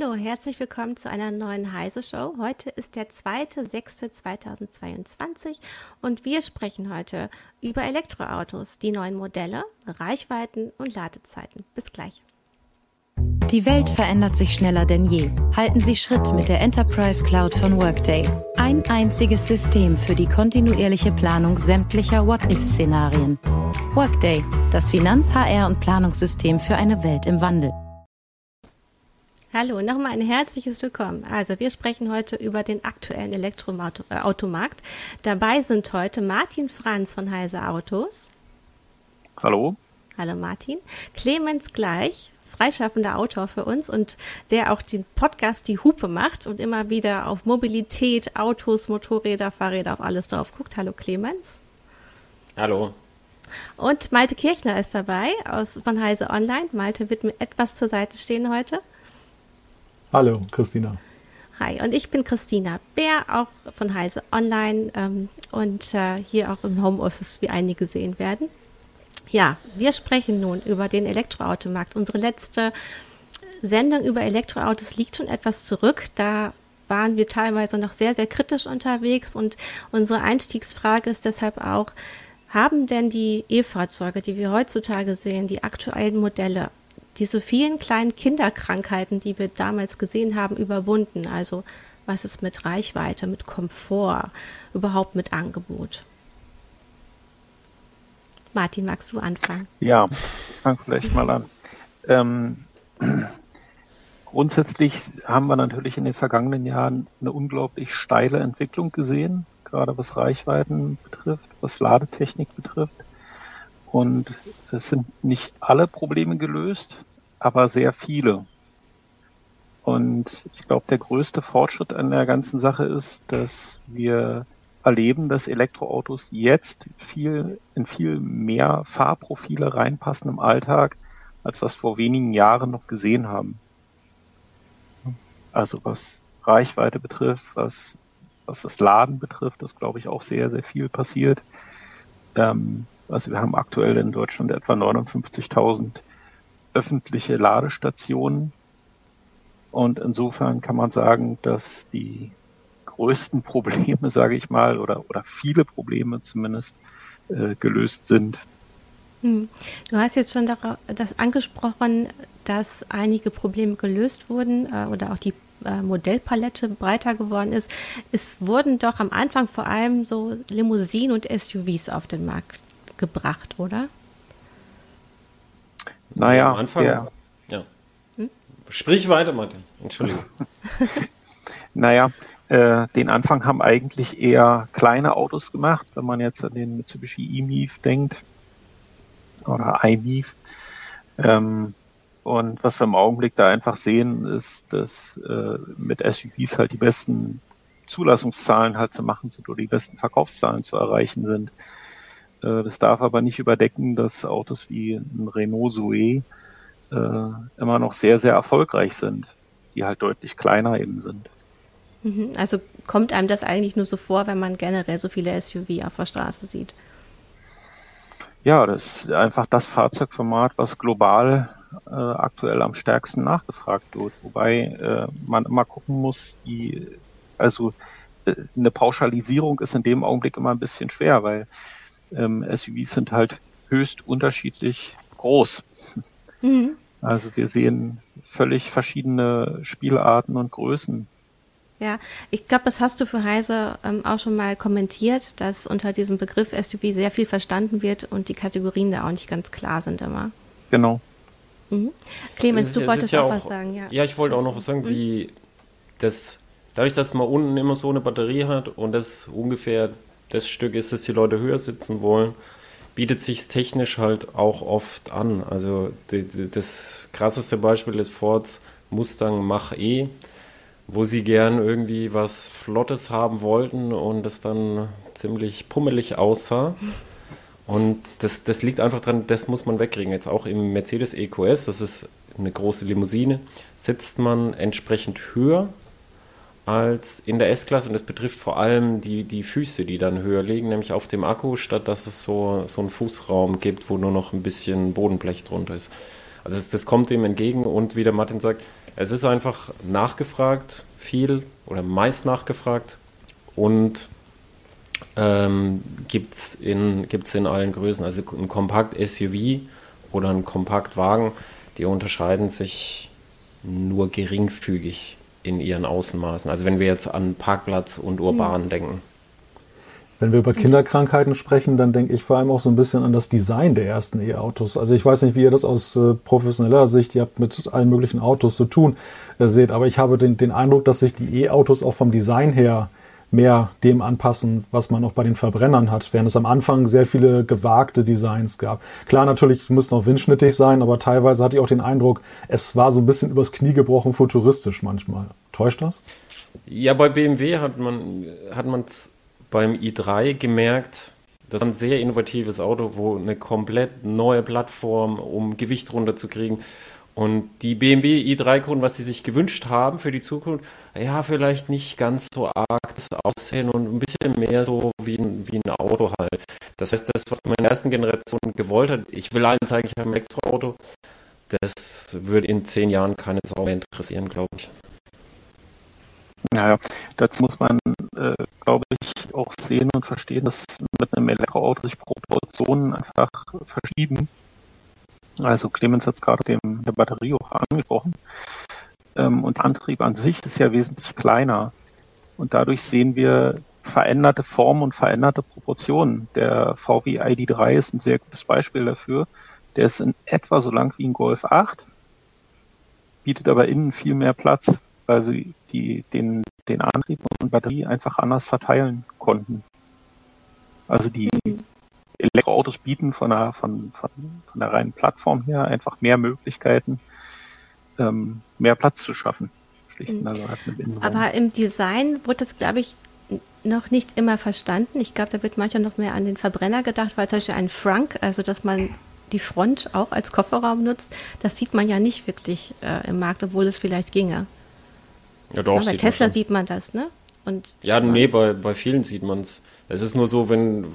Hallo, herzlich willkommen zu einer neuen Heise Show. Heute ist der 2.6.2022 und wir sprechen heute über Elektroautos, die neuen Modelle, Reichweiten und Ladezeiten. Bis gleich. Die Welt verändert sich schneller denn je. Halten Sie Schritt mit der Enterprise Cloud von Workday. Ein einziges System für die kontinuierliche Planung sämtlicher What-If-Szenarien. Workday, das Finanz-, HR- und Planungssystem für eine Welt im Wandel. Hallo, nochmal ein herzliches Willkommen. Also wir sprechen heute über den aktuellen Elektroautomarkt. Dabei sind heute Martin Franz von Heise Autos. Hallo. Hallo Martin. Clemens Gleich, freischaffender Autor für uns und der auch den Podcast Die Hupe macht und immer wieder auf Mobilität, Autos, Motorräder, Fahrräder, auf alles drauf guckt. Hallo Clemens. Hallo. Und Malte Kirchner ist dabei aus, von Heise Online. Malte wird mir etwas zur Seite stehen heute. Hallo, Christina. Hi, und ich bin Christina Bär, auch von Heise Online ähm, und äh, hier auch im Homeoffice, wie einige sehen werden. Ja, wir sprechen nun über den Elektroautomarkt. Unsere letzte Sendung über Elektroautos liegt schon etwas zurück. Da waren wir teilweise noch sehr, sehr kritisch unterwegs und unsere Einstiegsfrage ist deshalb auch, haben denn die E-Fahrzeuge, die wir heutzutage sehen, die aktuellen Modelle, diese vielen kleinen Kinderkrankheiten, die wir damals gesehen haben, überwunden. Also was ist mit Reichweite, mit Komfort, überhaupt mit Angebot? Martin, magst du anfangen? Ja, ich fange vielleicht mal an. Ähm, grundsätzlich haben wir natürlich in den vergangenen Jahren eine unglaublich steile Entwicklung gesehen, gerade was Reichweiten betrifft, was Ladetechnik betrifft. Und es sind nicht alle Probleme gelöst, aber sehr viele. Und ich glaube, der größte Fortschritt an der ganzen Sache ist, dass wir erleben, dass Elektroautos jetzt viel, in viel mehr Fahrprofile reinpassen im Alltag, als was vor wenigen Jahren noch gesehen haben. Also was Reichweite betrifft, was, was das Laden betrifft, ist glaube ich auch sehr, sehr viel passiert. Ähm, also wir haben aktuell in Deutschland etwa 59.000 öffentliche Ladestationen. Und insofern kann man sagen, dass die größten Probleme, sage ich mal, oder, oder viele Probleme zumindest äh, gelöst sind. Hm. Du hast jetzt schon das angesprochen, dass einige Probleme gelöst wurden äh, oder auch die äh, Modellpalette breiter geworden ist. Es wurden doch am Anfang vor allem so Limousinen und SUVs auf den Markt gebracht, oder? Naja, am Anfang. Ja. Hm? Sprich weiter, Martin. Entschuldigung. naja, äh, den Anfang haben eigentlich eher kleine Autos gemacht, wenn man jetzt an den Mitsubishi E-Mief denkt oder iMief. Ähm, und was wir im Augenblick da einfach sehen, ist, dass äh, mit SUVs halt die besten Zulassungszahlen halt zu machen sind oder die besten Verkaufszahlen zu erreichen sind. Äh, das darf aber nicht überdecken, dass Autos wie ein Renault Zoe äh, immer noch sehr, sehr erfolgreich sind, die halt deutlich kleiner eben sind. Mhm. Also kommt einem das eigentlich nur so vor, wenn man generell so viele SUV auf der Straße sieht? Ja, das ist einfach das Fahrzeugformat, was global äh, aktuell am stärksten nachgefragt wird. Wobei äh, man immer gucken muss, die, also äh, eine Pauschalisierung ist in dem Augenblick immer ein bisschen schwer, weil ähm, SUVs sind halt höchst unterschiedlich groß. Mhm. Also wir sehen völlig verschiedene Spielarten und Größen. Ja, ich glaube, das hast du für Heise ähm, auch schon mal kommentiert, dass unter diesem Begriff SUV sehr viel verstanden wird und die Kategorien da auch nicht ganz klar sind immer. Genau. Mhm. Clemens, du wolltest ja auch, was sagen, ja. Ja, ich wollte auch noch was sagen, mhm. wie das, dadurch, dass man unten immer so eine Batterie hat und das ungefähr das Stück ist, dass die Leute höher sitzen wollen, bietet sich technisch halt auch oft an. Also die, die, das krasseste Beispiel ist Fords Mustang Mach-E, wo sie gern irgendwie was Flottes haben wollten und es dann ziemlich pummelig aussah. Und das, das liegt einfach dran, das muss man wegkriegen. Jetzt auch im Mercedes EQS, das ist eine große Limousine, sitzt man entsprechend höher als in der S-Klasse und das betrifft vor allem die, die Füße, die dann höher liegen, nämlich auf dem Akku, statt dass es so, so einen Fußraum gibt, wo nur noch ein bisschen Bodenblech drunter ist. Also das, das kommt dem entgegen und wie der Martin sagt, Es ist einfach nachgefragt, viel oder meist nachgefragt und ähm, gibt es in, gibt's in allen Größen. Also ein Kompakt-SUV oder ein Kompaktwagen, die unterscheiden sich nur geringfügig in ihren Außenmaßen. Also wenn wir jetzt an Parkplatz und urban mhm. denken. Wenn wir über Kinderkrankheiten sprechen, dann denke ich vor allem auch so ein bisschen an das Design der ersten E-Autos. Also ich weiß nicht, wie ihr das aus äh, professioneller Sicht, ihr habt mit allen möglichen Autos zu tun, äh, seht, aber ich habe den, den Eindruck, dass sich die E-Autos auch vom Design her mehr dem anpassen, was man auch bei den Verbrennern hat, während es am Anfang sehr viele gewagte Designs gab. Klar, natürlich müssen auch windschnittig sein, aber teilweise hatte ich auch den Eindruck, es war so ein bisschen übers Knie gebrochen futuristisch manchmal. Täuscht das? Ja, bei BMW hat man hat beim i3 gemerkt, das ist ein sehr innovatives Auto, wo eine komplett neue Plattform, um Gewicht runterzukriegen. Und die BMW i3-Kunden, was sie sich gewünscht haben für die Zukunft, ja, vielleicht nicht ganz so arg das Aussehen und ein bisschen mehr so wie ein, wie ein Auto halt. Das heißt, das, was man in der ersten Generation gewollt hat, ich will allen zeigen, ich habe ein Elektroauto, das würde in zehn Jahren keine Sau mehr interessieren, glaube ich. Naja, dazu muss man, äh, glaube ich, auch sehen und verstehen, dass mit einem Elektroauto sich Proportionen einfach verschieben. Also Clemens hat es gerade dem der Batterie auch angesprochen. Ähm, und der Antrieb an sich ist ja wesentlich kleiner. Und dadurch sehen wir veränderte Formen und veränderte Proportionen. Der VW ID3 ist ein sehr gutes Beispiel dafür. Der ist in etwa so lang wie ein Golf 8, bietet aber innen viel mehr Platz weil sie die, den, den Antrieb und Batterie einfach anders verteilen konnten. Also die mhm. Elektroautos bieten von der, von, von, von der reinen Plattform her einfach mehr Möglichkeiten, ähm, mehr Platz zu schaffen. Also Aber im Design wurde das, glaube ich, noch nicht immer verstanden. Ich glaube, da wird manchmal noch mehr an den Verbrenner gedacht, weil zum Beispiel ein Frunk, also dass man die Front auch als Kofferraum nutzt, das sieht man ja nicht wirklich äh, im Markt, obwohl es vielleicht ginge. Ja, doch, ja, bei Tesla man sieht man das, ne? Und ja, nee, bei, bei vielen sieht man es. Es ist nur so, wenn.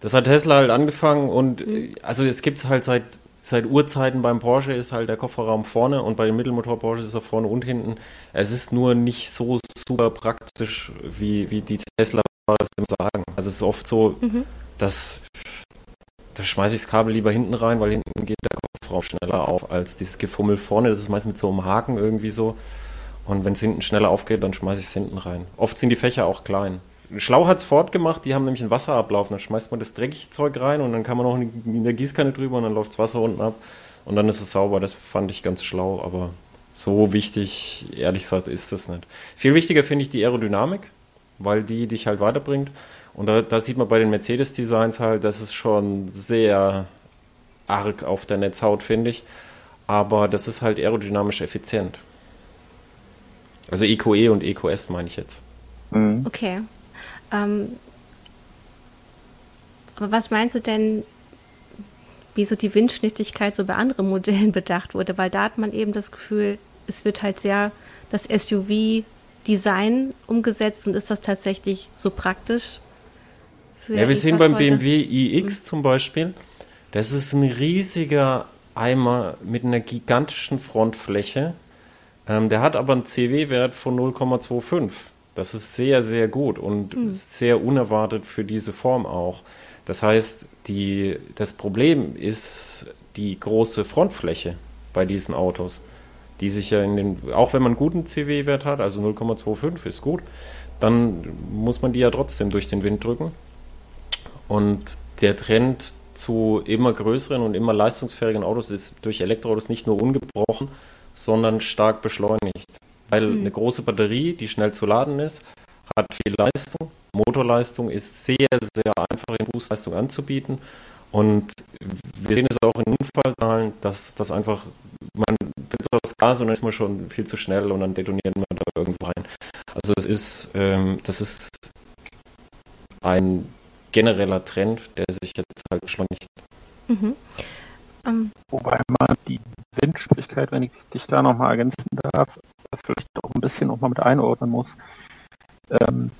Das hat Tesla halt angefangen und mhm. also es gibt es halt seit, seit Urzeiten beim Porsche ist halt der Kofferraum vorne und bei dem Mittelmotor Porsche ist er vorne und hinten. Es ist nur nicht so super praktisch, wie, wie die Tesla das sagen. Also es ist oft so, mhm. dass da schmeiße ich das Kabel lieber hinten rein, weil hinten geht der Kofferraum schneller auf als dieses Gefummel vorne. Das ist meist mit so einem Haken irgendwie so. Und wenn es hinten schneller aufgeht, dann schmeiße ich es hinten rein. Oft sind die Fächer auch klein. Schlau hat es fortgemacht, die haben nämlich einen Wasserablauf. Dann schmeißt man das dreckige Zeug rein und dann kann man auch in der Gießkanne drüber und dann läuft das Wasser unten ab und dann ist es sauber. Das fand ich ganz schlau, aber so wichtig, ehrlich gesagt, ist das nicht. Viel wichtiger finde ich die Aerodynamik, weil die dich halt weiterbringt. Und da, da sieht man bei den Mercedes-Designs halt, das ist schon sehr arg auf der Netzhaut, finde ich. Aber das ist halt aerodynamisch effizient. Also EQE und EQS meine ich jetzt. Mhm. Okay. Ähm, aber was meinst du denn, wieso die Windschnittigkeit so bei anderen Modellen bedacht wurde? Weil da hat man eben das Gefühl, es wird halt sehr das SUV-Design umgesetzt und ist das tatsächlich so praktisch? ja, wir sehen beim BMW iX mhm. zum Beispiel, das ist ein riesiger Eimer mit einer gigantischen Frontfläche ähm, der hat aber einen CW-Wert von 0,25. Das ist sehr, sehr gut und mhm. sehr unerwartet für diese Form auch. Das heißt, die, das Problem ist die große Frontfläche bei diesen Autos, die sich ja in den, auch wenn man einen guten CW-Wert hat, also 0,25 ist gut, dann muss man die ja trotzdem durch den Wind drücken. Und der Trend zu immer größeren und immer leistungsfähigen Autos ist durch Elektroautos nicht nur ungebrochen, sondern stark beschleunigt. Weil mhm. eine große Batterie, die schnell zu laden ist, hat viel Leistung. Motorleistung ist sehr, sehr einfach in Boostleistung anzubieten. Und wir sehen es auch in Unfallzahlen, dass das einfach, man tritt das Gas und dann ist man schon viel zu schnell und dann detoniert man da irgendwo rein. Also es ist, ähm, das ist ein genereller Trend, der sich jetzt halt beschleunigt. Mhm. Um. Wobei man die Windschnelligkeit, wenn ich dich da nochmal ergänzen darf, vielleicht auch ein bisschen noch mal mit einordnen muss. Ähm,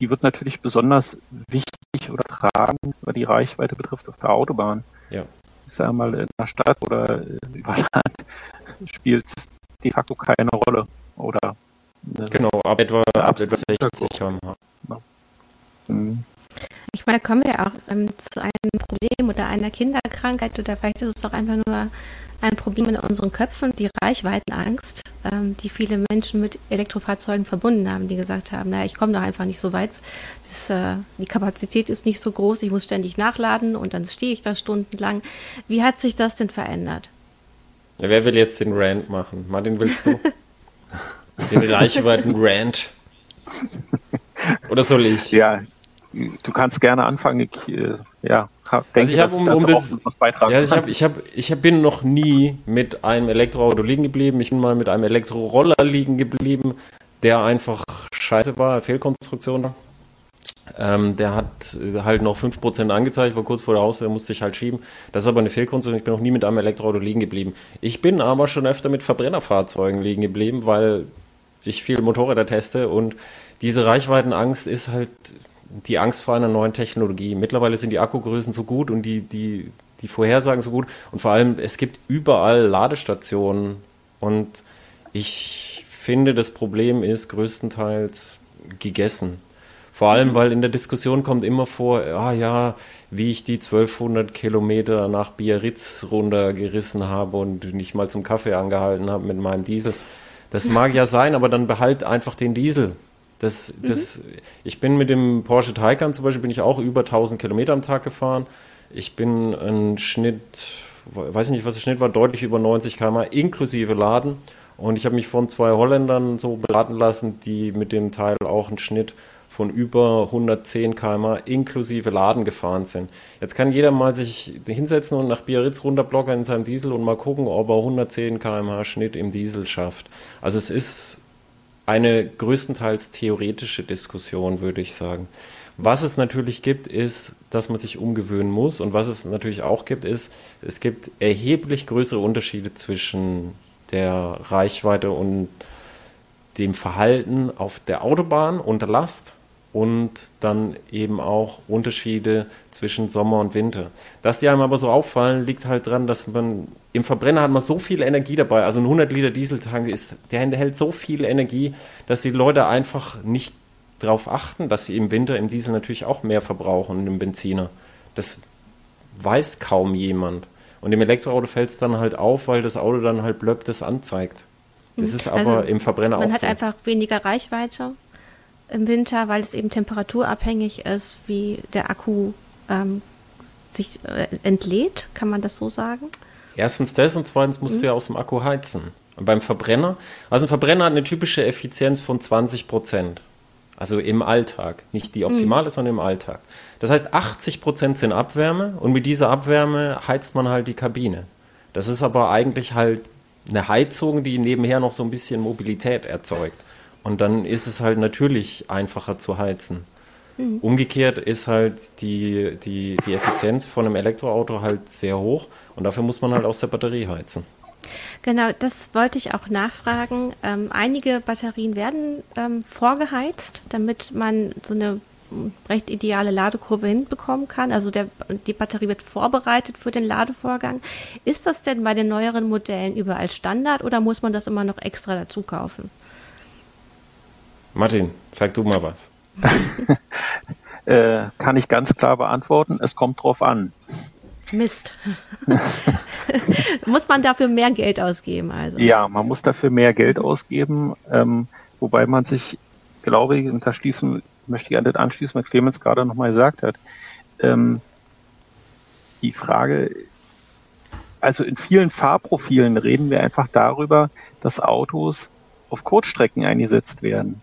die wird natürlich besonders wichtig oder tragend, was die Reichweite betrifft auf der Autobahn. Ja. Ich sage mal, in der Stadt oder über Land spielt de facto keine Rolle. Oder genau, ab etwa, ab etwa 60 km/h. Mhm. Ich meine, da kommen wir auch ähm, zu einem Problem oder einer Kinderkrankheit oder vielleicht ist es auch einfach nur ein Problem in unseren Köpfen, die Reichweitenangst, ähm, die viele Menschen mit Elektrofahrzeugen verbunden haben, die gesagt haben, naja, ich komme da einfach nicht so weit, das, äh, die Kapazität ist nicht so groß, ich muss ständig nachladen und dann stehe ich da stundenlang. Wie hat sich das denn verändert? Ja, wer will jetzt den Rant machen? Martin, willst du? den Reichweiten-Rant? Oder soll ich? Ja, du kannst gerne anfangen. Ich, äh, ja, denke, also ich habe um, um das, was beitragen ja, ich, hab, ich, hab, ich bin noch nie mit einem Elektroauto liegen geblieben. Ich bin mal mit einem Elektroroller liegen geblieben, der einfach scheiße war, Fehlkonstruktion. Ähm, der hat äh, halt noch 5% angezeigt, war kurz vor der Haustür, musste ich halt schieben. Das ist aber eine Fehlkonstruktion. Ich bin noch nie mit einem Elektroauto liegen geblieben. Ich bin aber schon öfter mit Verbrennerfahrzeugen liegen geblieben, weil ich viel Motorräder teste und diese Reichweitenangst ist halt die Angst vor einer neuen Technologie. Mittlerweile sind die Akkugrößen so gut und die, die, die Vorhersagen so gut und vor allem es gibt überall Ladestationen und ich finde, das Problem ist größtenteils gegessen. Vor allem, weil in der Diskussion kommt immer vor, ah ja, wie ich die 1200 Kilometer nach Biarritz runtergerissen habe und nicht mal zum Kaffee angehalten habe mit meinem Diesel. Das mag ja sein, aber dann behalt einfach den Diesel. Das, das, mhm. Ich bin mit dem Porsche Taycan zum Beispiel bin ich auch über 1000 Kilometer am Tag gefahren. Ich bin ein Schnitt, weiß nicht, was der Schnitt war, deutlich über 90 km inklusive Laden. Und ich habe mich von zwei Holländern so beraten lassen, die mit dem Teil auch einen Schnitt von über 110 km inklusive Laden gefahren sind. Jetzt kann jeder mal sich hinsetzen und nach Biarritz runterblocken in seinem Diesel und mal gucken, ob er 110 km Schnitt im Diesel schafft. Also es ist eine größtenteils theoretische Diskussion, würde ich sagen. Was es natürlich gibt, ist, dass man sich umgewöhnen muss. Und was es natürlich auch gibt, ist, es gibt erheblich größere Unterschiede zwischen der Reichweite und dem Verhalten auf der Autobahn unter Last und dann eben auch Unterschiede zwischen Sommer und Winter. Dass die einem aber so auffallen, liegt halt daran, dass man im Verbrenner hat man so viel Energie dabei. Also ein 100 Liter Dieseltank ist, der enthält so viel Energie, dass die Leute einfach nicht darauf achten, dass sie im Winter im Diesel natürlich auch mehr verbrauchen, im Benziner. Das weiß kaum jemand. Und im Elektroauto fällt es dann halt auf, weil das Auto dann halt blöpp das anzeigt. Das hm. ist aber also im Verbrenner auch so. Man hat einfach weniger Reichweite im Winter, weil es eben temperaturabhängig ist, wie der Akku ähm, sich äh, entlädt. Kann man das so sagen? Erstens das und zweitens musst mhm. du ja aus dem Akku heizen. Und beim Verbrenner, also ein Verbrenner hat eine typische Effizienz von 20 Prozent. Also im Alltag. Nicht die mhm. optimale, mhm. sondern im Alltag. Das heißt, 80 Prozent sind Abwärme und mit dieser Abwärme heizt man halt die Kabine. Das ist aber eigentlich halt eine Heizung, die nebenher noch so ein bisschen Mobilität erzeugt. Und dann ist es halt natürlich einfacher zu heizen. Mhm. Umgekehrt ist halt die, die, die Effizienz von einem Elektroauto halt sehr hoch und dafür muss man halt aus der Batterie heizen. Genau, das wollte ich auch nachfragen. Ähm, einige Batterien werden ähm, vorgeheizt, damit man so eine recht ideale Ladekurve hinbekommen kann. Also der, die Batterie wird vorbereitet für den Ladevorgang. Ist das denn bei den neueren Modellen überall Standard oder muss man das immer noch extra dazu kaufen? Martin, sag du mal was. äh, kann ich ganz klar beantworten. Es kommt drauf an. Mist. muss man dafür mehr Geld ausgeben? Also? Ja, man muss dafür mehr Geld ausgeben, ähm, wobei man sich, glaube ich, und da schließen, möchte ich an das anschließen, was Clemens gerade nochmal gesagt hat. Ähm, die Frage, also in vielen Fahrprofilen reden wir einfach darüber, dass Autos auf Kurzstrecken eingesetzt werden.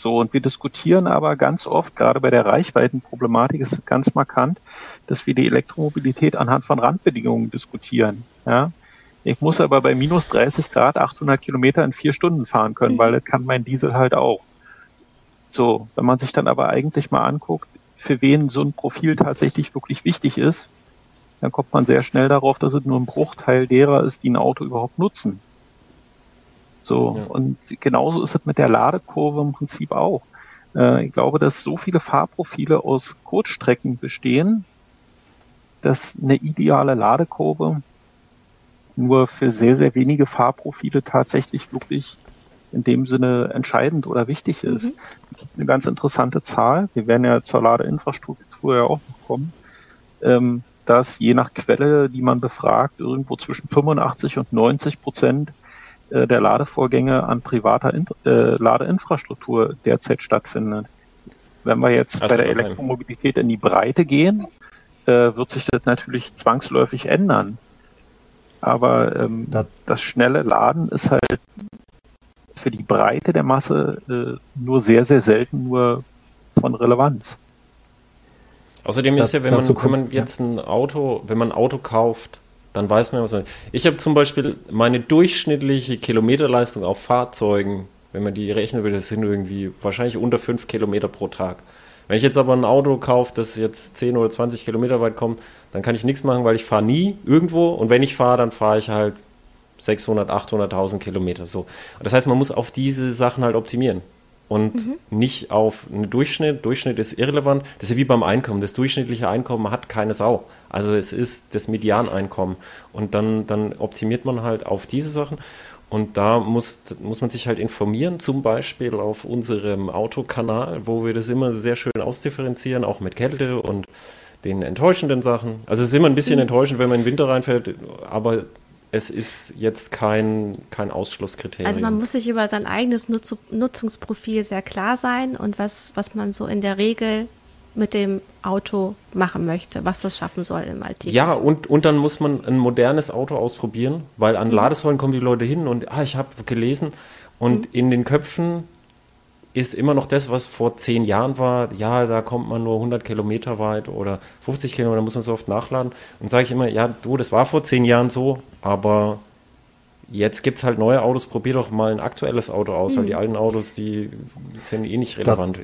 So, und wir diskutieren aber ganz oft, gerade bei der Reichweitenproblematik ist es ganz markant, dass wir die Elektromobilität anhand von Randbedingungen diskutieren. Ja? Ich muss aber bei minus 30 Grad 800 Kilometer in vier Stunden fahren können, weil das kann mein Diesel halt auch. So, wenn man sich dann aber eigentlich mal anguckt, für wen so ein Profil tatsächlich wirklich wichtig ist, dann kommt man sehr schnell darauf, dass es nur ein Bruchteil derer ist, die ein Auto überhaupt nutzen. So, ja. und genauso ist es mit der Ladekurve im Prinzip auch. Äh, ich glaube, dass so viele Fahrprofile aus Kurzstrecken bestehen, dass eine ideale Ladekurve nur für sehr, sehr wenige Fahrprofile tatsächlich wirklich in dem Sinne entscheidend oder wichtig ist. Mhm. Es gibt eine ganz interessante Zahl. Wir werden ja zur Ladeinfrastruktur ja auch noch kommen, ähm, dass je nach Quelle, die man befragt, irgendwo zwischen 85 und 90 Prozent äh, der Ladevorgänge an privater In äh, Ladeinfrastruktur derzeit stattfindet. Wenn wir jetzt also bei der Elektromobilität in die Breite gehen, äh, wird sich das natürlich zwangsläufig ändern. Aber ähm, das, das schnelle Laden ist halt für die Breite der Masse äh, nur sehr, sehr selten nur von Relevanz. Außerdem ist ja, wenn man, wenn man jetzt ein Auto, wenn man ein Auto kauft, dann weiß man, was man. Ich habe zum Beispiel meine durchschnittliche Kilometerleistung auf Fahrzeugen, wenn man die rechnen will, das sind irgendwie wahrscheinlich unter 5 Kilometer pro Tag. Wenn ich jetzt aber ein Auto kaufe, das jetzt 10 oder 20 Kilometer weit kommt, dann kann ich nichts machen, weil ich fahre nie irgendwo und wenn ich fahre, dann fahre ich halt 600, 800.000 Kilometer. So. Das heißt, man muss auf diese Sachen halt optimieren und mhm. nicht auf einen Durchschnitt. Durchschnitt ist irrelevant. Das ist ja wie beim Einkommen. Das durchschnittliche Einkommen hat keine Sau. Also es ist das Medianeinkommen. Und dann, dann optimiert man halt auf diese Sachen. Und da muss, muss man sich halt informieren, zum Beispiel auf unserem Autokanal, wo wir das immer sehr schön ausdifferenzieren, auch mit Kälte und den enttäuschenden Sachen. Also es ist immer ein bisschen mhm. enttäuschend, wenn man in den Winter reinfällt, aber es ist jetzt kein, kein Ausschlusskriterium. Also man muss sich über sein eigenes Nutz Nutzungsprofil sehr klar sein und was, was man so in der Regel mit dem Auto machen möchte, was das schaffen soll im Alltag. Ja, und, und dann muss man ein modernes Auto ausprobieren, weil an mhm. Ladesäulen kommen die Leute hin und ah, ich habe gelesen und mhm. in den Köpfen ist immer noch das, was vor zehn Jahren war. Ja, da kommt man nur 100 Kilometer weit oder 50 Kilometer, da muss man so oft nachladen. Und sage ich immer, ja, du, das war vor zehn Jahren so, aber jetzt gibt es halt neue Autos. Probier doch mal ein aktuelles Auto aus, mhm. weil die alten Autos, die sind eh nicht relevant. Da,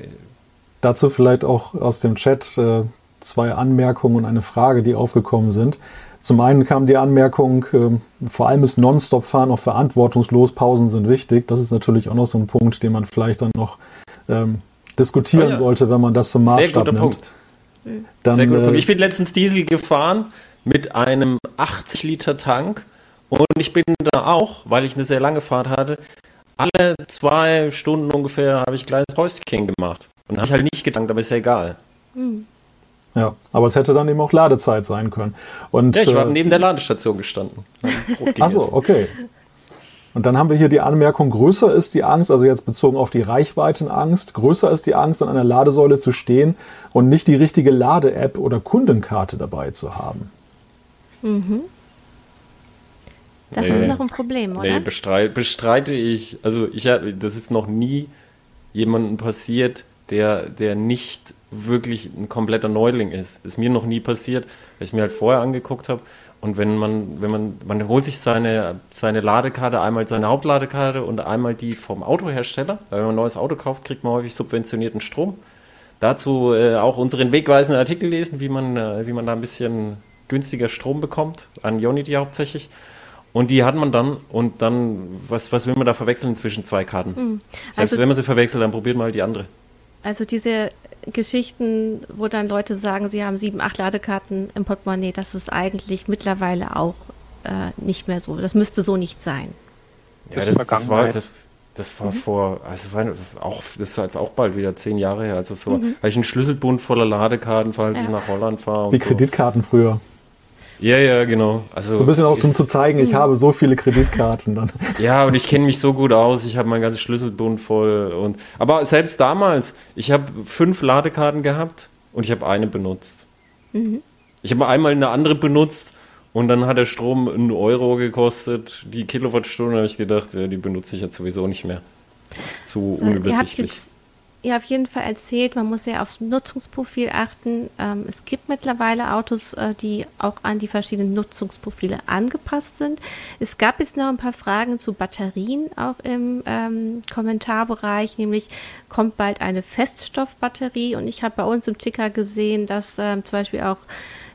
dazu vielleicht auch aus dem Chat äh, zwei Anmerkungen und eine Frage, die aufgekommen sind. Zum einen kam die Anmerkung, äh, vor allem ist Nonstop-Fahren auch verantwortungslos, Pausen sind wichtig. Das ist natürlich auch noch so ein Punkt, den man vielleicht dann noch ähm, diskutieren oh ja. sollte, wenn man das zum Maßstab Sehr guter nimmt. Punkt. Dann, Sehr guter äh, Punkt. Ich bin letztens Diesel gefahren mit einem 80 Liter Tank und ich bin da auch, weil ich eine sehr lange Fahrt hatte, alle zwei Stunden ungefähr habe ich ein kleines Häuschen gemacht. Und habe ich halt nicht gedankt, aber ist ja egal. Mhm. Ja, aber es hätte dann eben auch Ladezeit sein können. Und, ja, ich war äh, neben der Ladestation gestanden. Achso, okay. Und dann haben wir hier die Anmerkung, größer ist die Angst, also jetzt bezogen auf die Reichweitenangst, größer ist die Angst, an einer Ladesäule zu stehen und nicht die richtige Lade-App oder Kundenkarte dabei zu haben. Mhm. Das nee, ist noch ein Problem, oder? Nee, bestreite, bestreite ich. Also ich das ist noch nie jemandem passiert, der, der nicht wirklich ein kompletter Neuling ist. Ist mir noch nie passiert, weil ich mir halt vorher angeguckt habe. Und wenn man, wenn man, man holt sich seine, seine Ladekarte, einmal seine Hauptladekarte und einmal die vom Autohersteller. Weil wenn man ein neues Auto kauft, kriegt man häufig subventionierten Strom. Dazu äh, auch unseren wegweisenden Artikel lesen, wie man, äh, wie man da ein bisschen günstiger Strom bekommt, an Unity hauptsächlich. Und die hat man dann und dann, was, was will man da verwechseln zwischen zwei Karten? Mhm. Selbst also, wenn man sie verwechselt, dann probiert man halt die andere. Also diese Geschichten, wo dann Leute sagen, sie haben sieben, acht Ladekarten im Portemonnaie, das ist eigentlich mittlerweile auch äh, nicht mehr so. Das müsste so nicht sein. Ja, das, das war, das, das war mhm. vor, also war auch, das ist jetzt auch bald wieder zehn Jahre her. Also so, mhm. habe ich einen Schlüsselbund voller Ladekarten, falls ja. ich nach Holland fahre. Wie so. Kreditkarten früher. Ja, ja, genau. Also so ein bisschen auch, um zu zeigen, ich habe so viele Kreditkarten dann. Ja, und ich kenne mich so gut aus, ich habe mein ganzes Schlüsselbund voll. Und, aber selbst damals, ich habe fünf Ladekarten gehabt und ich habe eine benutzt. Mhm. Ich habe einmal eine andere benutzt und dann hat der Strom einen Euro gekostet, die Kilowattstunde, habe ich gedacht, ja, die benutze ich jetzt sowieso nicht mehr. Das ist zu unübersichtlich ihr auf jeden Fall erzählt, man muss ja aufs Nutzungsprofil achten. Ähm, es gibt mittlerweile Autos, äh, die auch an die verschiedenen Nutzungsprofile angepasst sind. Es gab jetzt noch ein paar Fragen zu Batterien auch im ähm, Kommentarbereich, nämlich kommt bald eine Feststoffbatterie und ich habe bei uns im Ticker gesehen, dass ähm, zum Beispiel auch,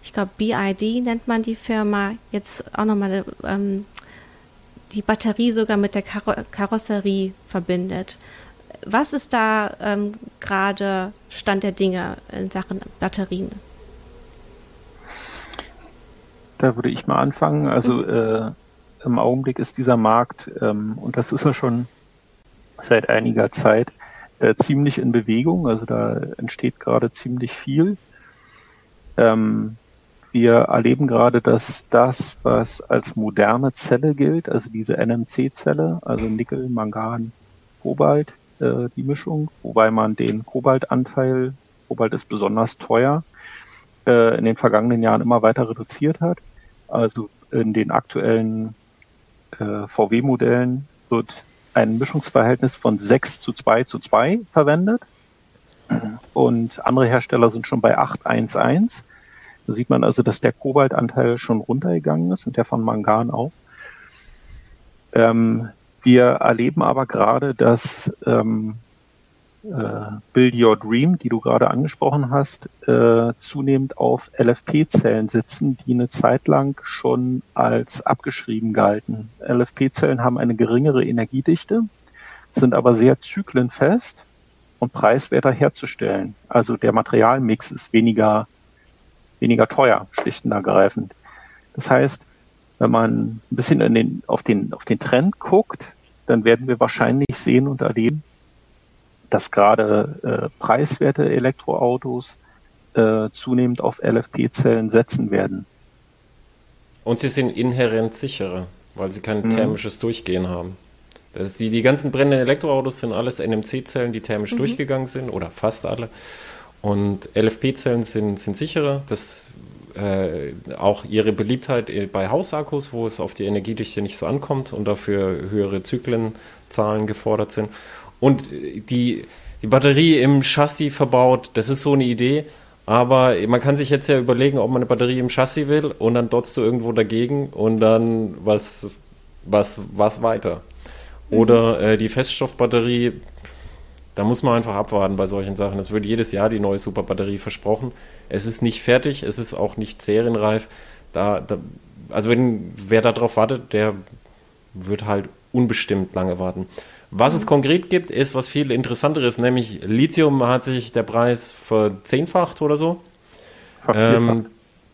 ich glaube, BID nennt man die Firma, jetzt auch nochmal ähm, die Batterie sogar mit der Karo Karosserie verbindet. Was ist da ähm, gerade Stand der Dinge in Sachen Batterien? Da würde ich mal anfangen. Also mhm. äh, im Augenblick ist dieser Markt, ähm, und das ist er schon seit einiger Zeit, äh, ziemlich in Bewegung. Also da entsteht gerade ziemlich viel. Ähm, wir erleben gerade, dass das, was als moderne Zelle gilt, also diese NMC-Zelle, also Nickel, Mangan, Kobalt, äh, die Mischung, wobei man den Kobaltanteil, Kobalt ist besonders teuer, äh, in den vergangenen Jahren immer weiter reduziert hat. Also in den aktuellen äh, VW-Modellen wird ein Mischungsverhältnis von 6 zu 2 zu 2 verwendet. Und andere Hersteller sind schon bei 811. Da sieht man also, dass der Kobaltanteil schon runtergegangen ist und der von Mangan auch. Ähm, wir erleben aber gerade, dass ähm, äh, Build Your Dream, die du gerade angesprochen hast, äh, zunehmend auf LFP-Zellen sitzen, die eine Zeit lang schon als abgeschrieben galten. LFP-Zellen haben eine geringere Energiedichte, sind aber sehr zyklenfest und preiswerter herzustellen. Also der Materialmix ist weniger, weniger teuer, schlicht und ergreifend. Das heißt, wenn man ein bisschen den, auf, den, auf den Trend guckt, dann werden wir wahrscheinlich sehen und erleben, dass gerade äh, preiswerte Elektroautos äh, zunehmend auf LFP-Zellen setzen werden. Und sie sind inhärent sicherer, weil sie kein mhm. thermisches Durchgehen haben. Das die, die ganzen brennenden Elektroautos sind alles NMC-Zellen, die thermisch mhm. durchgegangen sind, oder fast alle. Und LFP-Zellen sind, sind sicherer. Das äh, auch ihre Beliebtheit bei Hausakkus, wo es auf die Energiedichte nicht so ankommt und dafür höhere Zyklenzahlen gefordert sind. Und die, die Batterie im Chassis verbaut, das ist so eine Idee. Aber man kann sich jetzt ja überlegen, ob man eine Batterie im Chassis will und dann dotzt du irgendwo dagegen und dann was, was, was weiter. Mhm. Oder äh, die Feststoffbatterie, da muss man einfach abwarten bei solchen Sachen. Es wird jedes Jahr die neue Superbatterie versprochen. Es ist nicht fertig, es ist auch nicht serienreif. Da, da, also wenn wer darauf wartet, der wird halt unbestimmt lange warten. Was es konkret gibt, ist was viel interessanteres, nämlich Lithium hat sich der Preis verzehnfacht oder so. Vervierfacht. Ähm,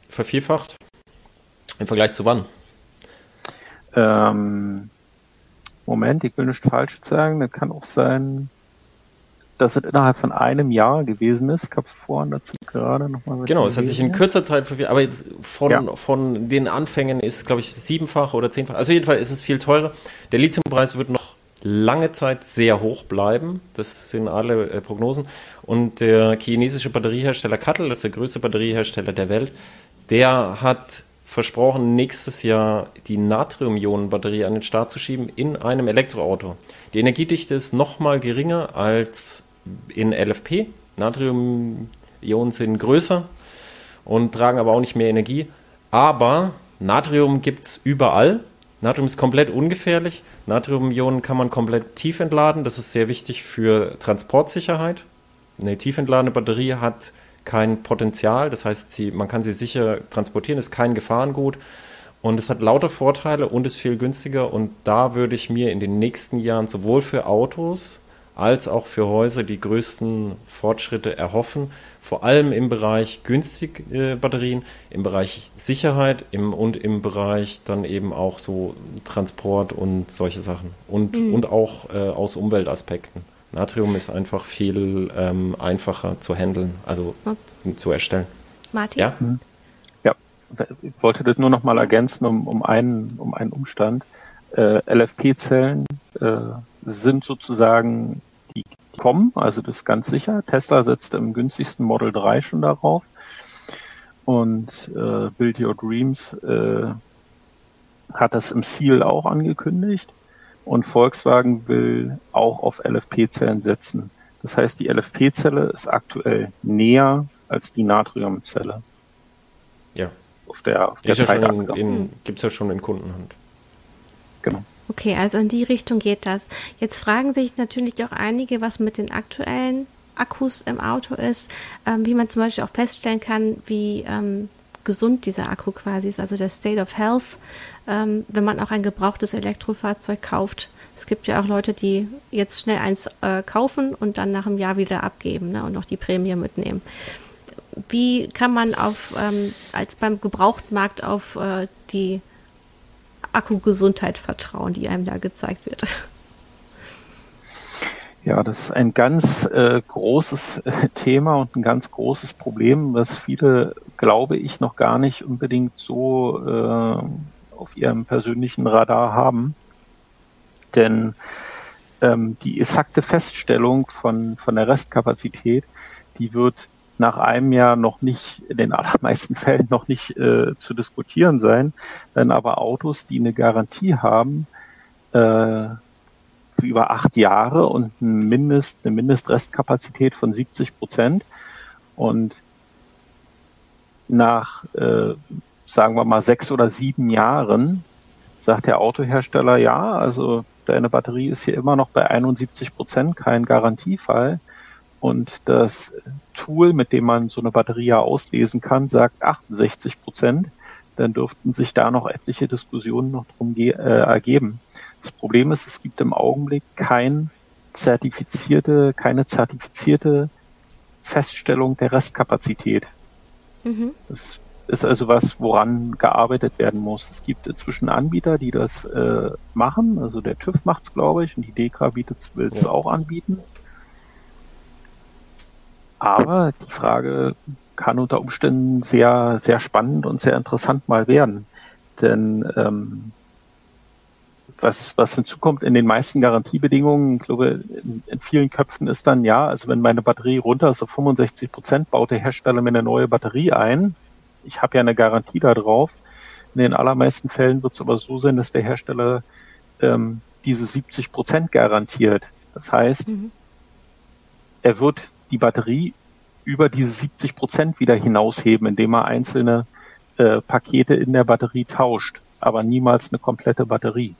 vervierfacht. Im Vergleich zu wann? Ähm, Moment, ich will nichts falsch sagen. Das kann auch sein, dass es innerhalb von einem Jahr gewesen ist. Ich habe vorhin dazu gerade nochmal. Genau, es hat sich in kürzer Zeit vervierfacht. Aber jetzt von, ja. von den Anfängen ist, glaube ich, siebenfach oder zehnfach. Also jedenfalls ist es viel teurer. Der Lithiumpreis wird noch lange Zeit sehr hoch bleiben. Das sind alle äh, Prognosen. Und der chinesische Batteriehersteller Kattel, das ist der größte Batteriehersteller der Welt, der hat versprochen, nächstes Jahr die Natrium-Ionen-Batterie an den Start zu schieben in einem Elektroauto. Die Energiedichte ist nochmal geringer als in LFP. Natrium-Ionen sind größer und tragen aber auch nicht mehr Energie. Aber Natrium gibt es überall Natrium ist komplett ungefährlich. Natriumionen kann man komplett tief entladen. Das ist sehr wichtig für Transportsicherheit. Eine tief entladene Batterie hat kein Potenzial, das heißt, sie, man kann sie sicher transportieren, ist kein Gefahrengut. Und es hat lauter Vorteile und ist viel günstiger. Und da würde ich mir in den nächsten Jahren sowohl für Autos als auch für Häuser die größten Fortschritte erhoffen, vor allem im Bereich günstig äh, Batterien, im Bereich Sicherheit im, und im Bereich dann eben auch so Transport und solche Sachen und, mhm. und auch äh, aus Umweltaspekten. Natrium ist einfach viel ähm, einfacher zu handeln, also okay. zu erstellen. Martin? Ja? Mhm. ja, ich wollte das nur noch mal ergänzen um, um, einen, um einen Umstand. Äh, LFP-Zellen äh, sind sozusagen kommen, also das ist ganz sicher. Tesla setzt im günstigsten Model 3 schon darauf. Und äh, Build Your Dreams äh, hat das im Ziel auch angekündigt. Und Volkswagen will auch auf LFP-Zellen setzen. Das heißt, die LFP-Zelle ist aktuell näher als die Natriumzelle. Ja. Auf der, auf der Gibt es ja schon in Kundenhand. Genau. Okay, also in die Richtung geht das. Jetzt fragen sich natürlich auch einige, was mit den aktuellen Akkus im Auto ist, ähm, wie man zum Beispiel auch feststellen kann, wie ähm, gesund dieser Akku quasi ist, also der State of Health, ähm, wenn man auch ein gebrauchtes Elektrofahrzeug kauft. Es gibt ja auch Leute, die jetzt schnell eins äh, kaufen und dann nach einem Jahr wieder abgeben ne, und noch die Prämie mitnehmen. Wie kann man auf ähm, als beim Gebrauchtmarkt auf äh, die Akkugesundheit vertrauen, die einem da gezeigt wird. Ja, das ist ein ganz äh, großes äh, Thema und ein ganz großes Problem, was viele, glaube ich, noch gar nicht unbedingt so äh, auf ihrem persönlichen Radar haben. Denn ähm, die exakte Feststellung von, von der Restkapazität, die wird nach einem Jahr noch nicht, in den allermeisten Fällen noch nicht äh, zu diskutieren sein, wenn aber Autos, die eine Garantie haben, äh, für über acht Jahre und ein Mindest, eine Mindestrestkapazität von 70 Prozent und nach, äh, sagen wir mal, sechs oder sieben Jahren sagt der Autohersteller, ja, also deine Batterie ist hier immer noch bei 71 Prozent, kein Garantiefall. Und das Tool, mit dem man so eine Batterie auslesen kann, sagt 68 Prozent. Dann dürften sich da noch etliche Diskussionen noch drum äh, ergeben. Das Problem ist, es gibt im Augenblick kein zertifizierte, keine zertifizierte Feststellung der Restkapazität. Mhm. Das ist also was, woran gearbeitet werden muss. Es gibt inzwischen Anbieter, die das äh, machen. Also der TÜV macht es, glaube ich, und die DEKRA will es ja. auch anbieten. Aber die Frage kann unter Umständen sehr, sehr spannend und sehr interessant mal werden. Denn ähm, was, was hinzukommt in den meisten Garantiebedingungen, ich glaube, in, in, vielen Köpfen ist dann ja, also wenn meine Batterie runter ist auf 65 Prozent, baut der Hersteller mir eine neue Batterie ein. Ich habe ja eine Garantie da drauf. In den allermeisten Fällen wird es aber so sein, dass der Hersteller ähm, diese 70 Prozent garantiert. Das heißt, mhm. er wird die Batterie über diese 70 Prozent wieder hinausheben, indem er einzelne äh, Pakete in der Batterie tauscht, aber niemals eine komplette Batterie.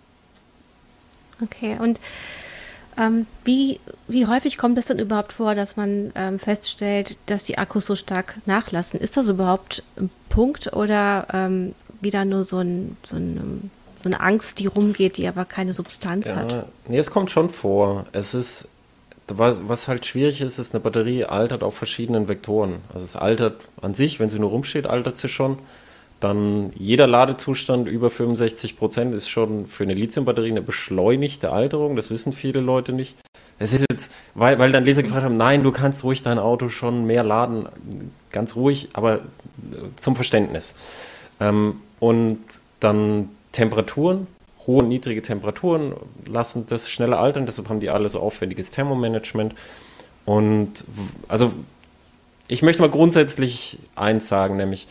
Okay, und ähm, wie, wie häufig kommt es denn überhaupt vor, dass man ähm, feststellt, dass die Akkus so stark nachlassen? Ist das überhaupt ein Punkt oder ähm, wieder nur so, ein, so, ein, so, eine Angst, die rumgeht, die aber keine Substanz ja, hat? Nee, es kommt schon vor. Es ist was, was halt schwierig ist, ist, eine Batterie altert auf verschiedenen Vektoren. Also es altert an sich, wenn sie nur rumsteht, altert sie schon. Dann jeder Ladezustand über 65 Prozent ist schon für eine Lithiumbatterie eine beschleunigte Alterung. Das wissen viele Leute nicht. Es ist jetzt, weil, weil dann Leser gefragt haben, nein, du kannst ruhig dein Auto schon mehr laden, ganz ruhig, aber zum Verständnis. Ähm, und dann Temperaturen, hohe und niedrige Temperaturen lassen das schneller altern, deshalb haben die alle so aufwendiges Thermomanagement. Und also ich möchte mal grundsätzlich eins sagen, nämlich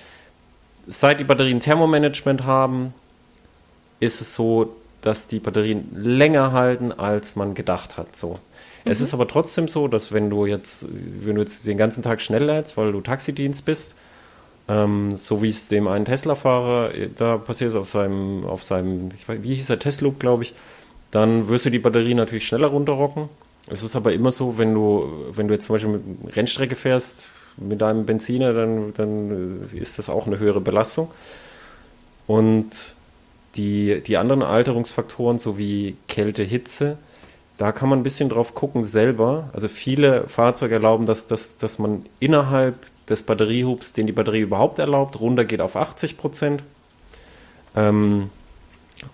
seit die Batterien Thermomanagement haben, ist es so, dass die Batterien länger halten, als man gedacht hat. So. Mhm. Es ist aber trotzdem so, dass wenn du jetzt, wenn du jetzt den ganzen Tag schnell lädst, weil du Taxidienst bist, ähm, so wie es dem einen Tesla-Fahrer äh, da passiert ist auf seinem, auf seinem, weiß, wie hieß der Tesla, glaube ich, dann wirst du die Batterie natürlich schneller runterrocken. Es ist aber immer so, wenn du, wenn du jetzt zum Beispiel mit Rennstrecke fährst, mit deinem Benziner, dann, dann ist das auch eine höhere Belastung. Und die, die anderen Alterungsfaktoren, so wie Kälte, Hitze, da kann man ein bisschen drauf gucken selber. Also viele Fahrzeuge erlauben, dass, dass, dass man innerhalb des Batteriehubs, den die Batterie überhaupt erlaubt, runter geht auf 80 Prozent. Ähm,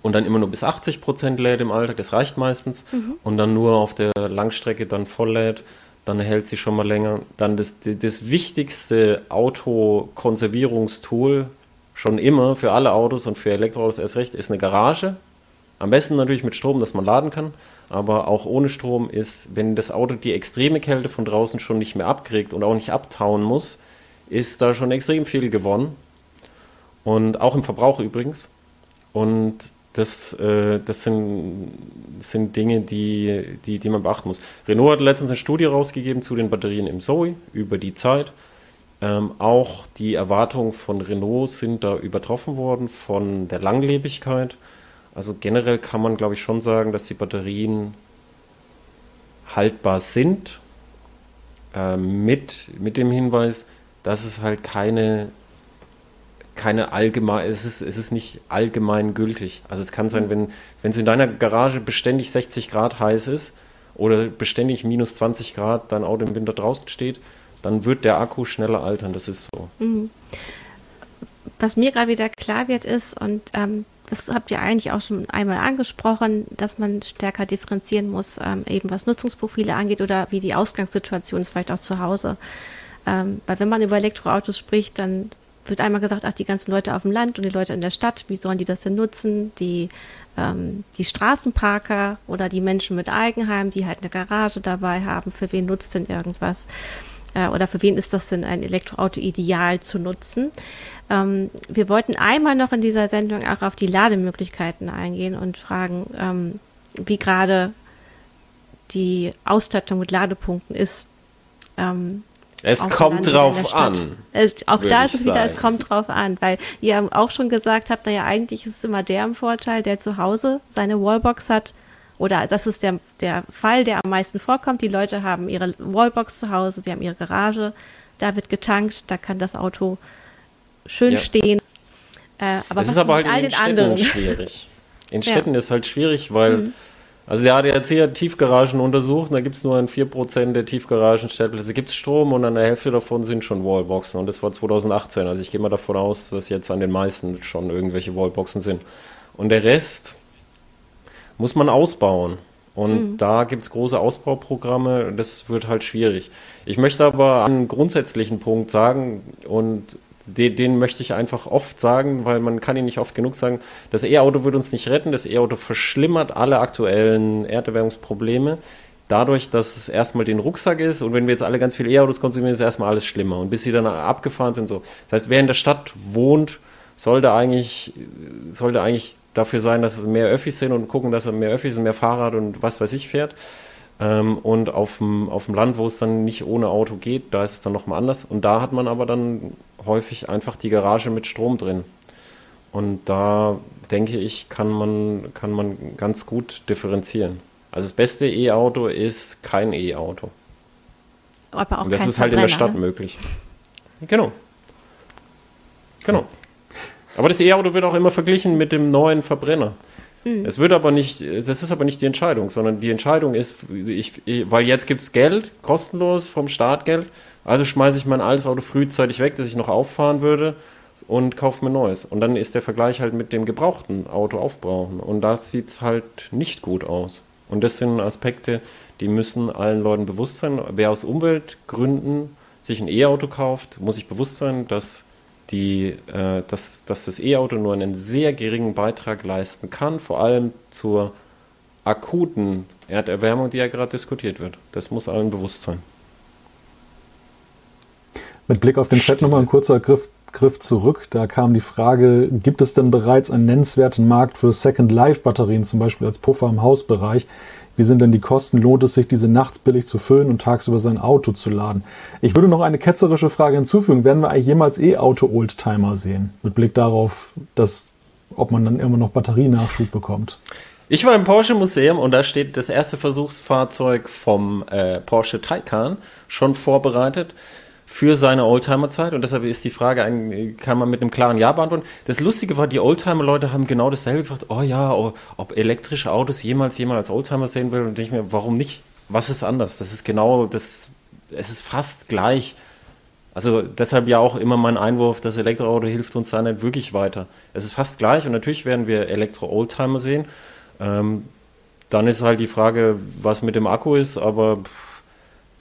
und dann immer nur bis 80 Prozent lädt im Alltag, das reicht meistens. Mhm. Und dann nur auf der Langstrecke dann voll lädt, dann hält sie schon mal länger. Dann das, das wichtigste Autokonservierungstool schon immer für alle Autos und für Elektroautos erst recht ist eine Garage. Am besten natürlich mit Strom, dass man laden kann aber auch ohne Strom ist, wenn das Auto die extreme Kälte von draußen schon nicht mehr abkriegt und auch nicht abtauen muss, ist da schon extrem viel gewonnen. Und auch im Verbrauch übrigens. Und das, äh, das sind, sind Dinge, die, die, die man beachten muss. Renault hat letztens eine Studie rausgegeben zu den Batterien im Zoe über die Zeit. Ähm, auch die Erwartungen von Renault sind da übertroffen worden von der Langlebigkeit. Also generell kann man, glaube ich, schon sagen, dass die Batterien haltbar sind, äh, mit, mit dem Hinweis, dass es halt keine, keine allgemein, es ist, es ist nicht allgemein gültig. Also es kann sein, wenn, wenn es in deiner Garage beständig 60 Grad heiß ist oder beständig minus 20 Grad dein Auto im Winter draußen steht, dann wird der Akku schneller altern, das ist so. Mhm. Was mir gerade wieder klar wird ist, und ähm, das habt ihr eigentlich auch schon einmal angesprochen, dass man stärker differenzieren muss, ähm, eben was Nutzungsprofile angeht oder wie die Ausgangssituation ist, vielleicht auch zu Hause. Ähm, weil wenn man über Elektroautos spricht, dann wird einmal gesagt, ach, die ganzen Leute auf dem Land und die Leute in der Stadt, wie sollen die das denn nutzen? Die, ähm, die Straßenparker oder die Menschen mit Eigenheim, die halt eine Garage dabei haben, für wen nutzt denn irgendwas? Äh, oder für wen ist das denn ein Elektroauto ideal zu nutzen? Ähm, wir wollten einmal noch in dieser Sendung auch auf die Lademöglichkeiten eingehen und fragen, ähm, wie gerade die Ausstattung mit Ladepunkten ist. Ähm, es kommt drauf an. Es, auch da ist es wieder, es kommt drauf an, weil ihr auch schon gesagt habt, naja, eigentlich ist es immer der im Vorteil, der zu Hause seine Wallbox hat. Oder das ist der, der Fall, der am meisten vorkommt. Die Leute haben ihre Wallbox zu Hause, sie haben ihre Garage, da wird getankt, da kann das Auto schön ja. stehen. Äh, aber das ist aber halt in den Städten anderen? schwierig. In Städten ja. ist halt schwierig, weil mhm. Also der ADAC hat Tiefgaragen untersucht und da gibt es nur an 4% der Tiefgaragenstellplätze gibt es Strom und an der Hälfte davon sind schon Wallboxen und das war 2018. Also ich gehe mal davon aus, dass jetzt an den meisten schon irgendwelche Wallboxen sind. Und der Rest muss man ausbauen. Und mhm. da gibt es große Ausbauprogramme und das wird halt schwierig. Ich möchte aber einen grundsätzlichen Punkt sagen und den, den, möchte ich einfach oft sagen, weil man kann ihn nicht oft genug sagen. Das E-Auto wird uns nicht retten. Das E-Auto verschlimmert alle aktuellen Erderwärmungsprobleme. Dadurch, dass es erstmal den Rucksack ist und wenn wir jetzt alle ganz viele E-Autos konsumieren, ist erstmal alles schlimmer. Und bis sie dann abgefahren sind, so. Das heißt, wer in der Stadt wohnt, sollte eigentlich, sollte eigentlich dafür sein, dass es mehr Öffis sind und gucken, dass er mehr Öffis und mehr Fahrrad und was weiß ich fährt. Ähm, und auf dem, auf dem Land, wo es dann nicht ohne Auto geht, da ist es dann nochmal anders. Und da hat man aber dann häufig einfach die Garage mit Strom drin. Und da denke ich, kann man, kann man ganz gut differenzieren. Also das beste E-Auto ist kein E-Auto. Aber auch Und das ist halt in der Stadt ne? möglich. Genau. Genau. Aber das E-Auto wird auch immer verglichen mit dem neuen Verbrenner. Mhm. Es wird aber nicht, das ist aber nicht die Entscheidung, sondern die Entscheidung ist, ich, weil jetzt gibt es Geld, kostenlos vom Staat Geld, also schmeiße ich mein altes Auto frühzeitig weg, das ich noch auffahren würde und kaufe mir neues. Und dann ist der Vergleich halt mit dem gebrauchten Auto aufbrauchen. Und da sieht es halt nicht gut aus. Und das sind Aspekte, die müssen allen Leuten bewusst sein. Wer aus Umweltgründen sich ein E-Auto kauft, muss sich bewusst sein, dass die, äh, dass, dass das E-Auto nur einen sehr geringen Beitrag leisten kann, vor allem zur akuten Erderwärmung, die ja gerade diskutiert wird. Das muss allen bewusst sein. Mit Blick auf den Chat nochmal ein kurzer Griff, Griff zurück. Da kam die Frage, gibt es denn bereits einen nennenswerten Markt für Second-Life-Batterien, zum Beispiel als Puffer im Hausbereich? Wie sind denn die Kosten? Lohnt es sich, diese nachts billig zu füllen und tagsüber sein Auto zu laden? Ich würde noch eine ketzerische Frage hinzufügen. Werden wir eigentlich jemals E-Auto-Oldtimer sehen? Mit Blick darauf, dass, ob man dann immer noch Batterienachschub bekommt. Ich war im Porsche Museum und da steht das erste Versuchsfahrzeug vom äh, Porsche Taycan schon vorbereitet für seine Oldtimer-Zeit und deshalb ist die Frage, kann man mit einem klaren Ja beantworten. Das Lustige war, die Oldtimer-Leute haben genau dasselbe gefragt, oh ja, oh, ob elektrische Autos jemals jemand als Oldtimer sehen will und ich mir, warum nicht? Was ist anders? Das ist genau, das, es ist fast gleich. Also deshalb ja auch immer mein Einwurf, das Elektroauto hilft uns da nicht wirklich weiter. Es ist fast gleich und natürlich werden wir Elektro-Oldtimer sehen. Ähm, dann ist halt die Frage, was mit dem Akku ist, aber pff,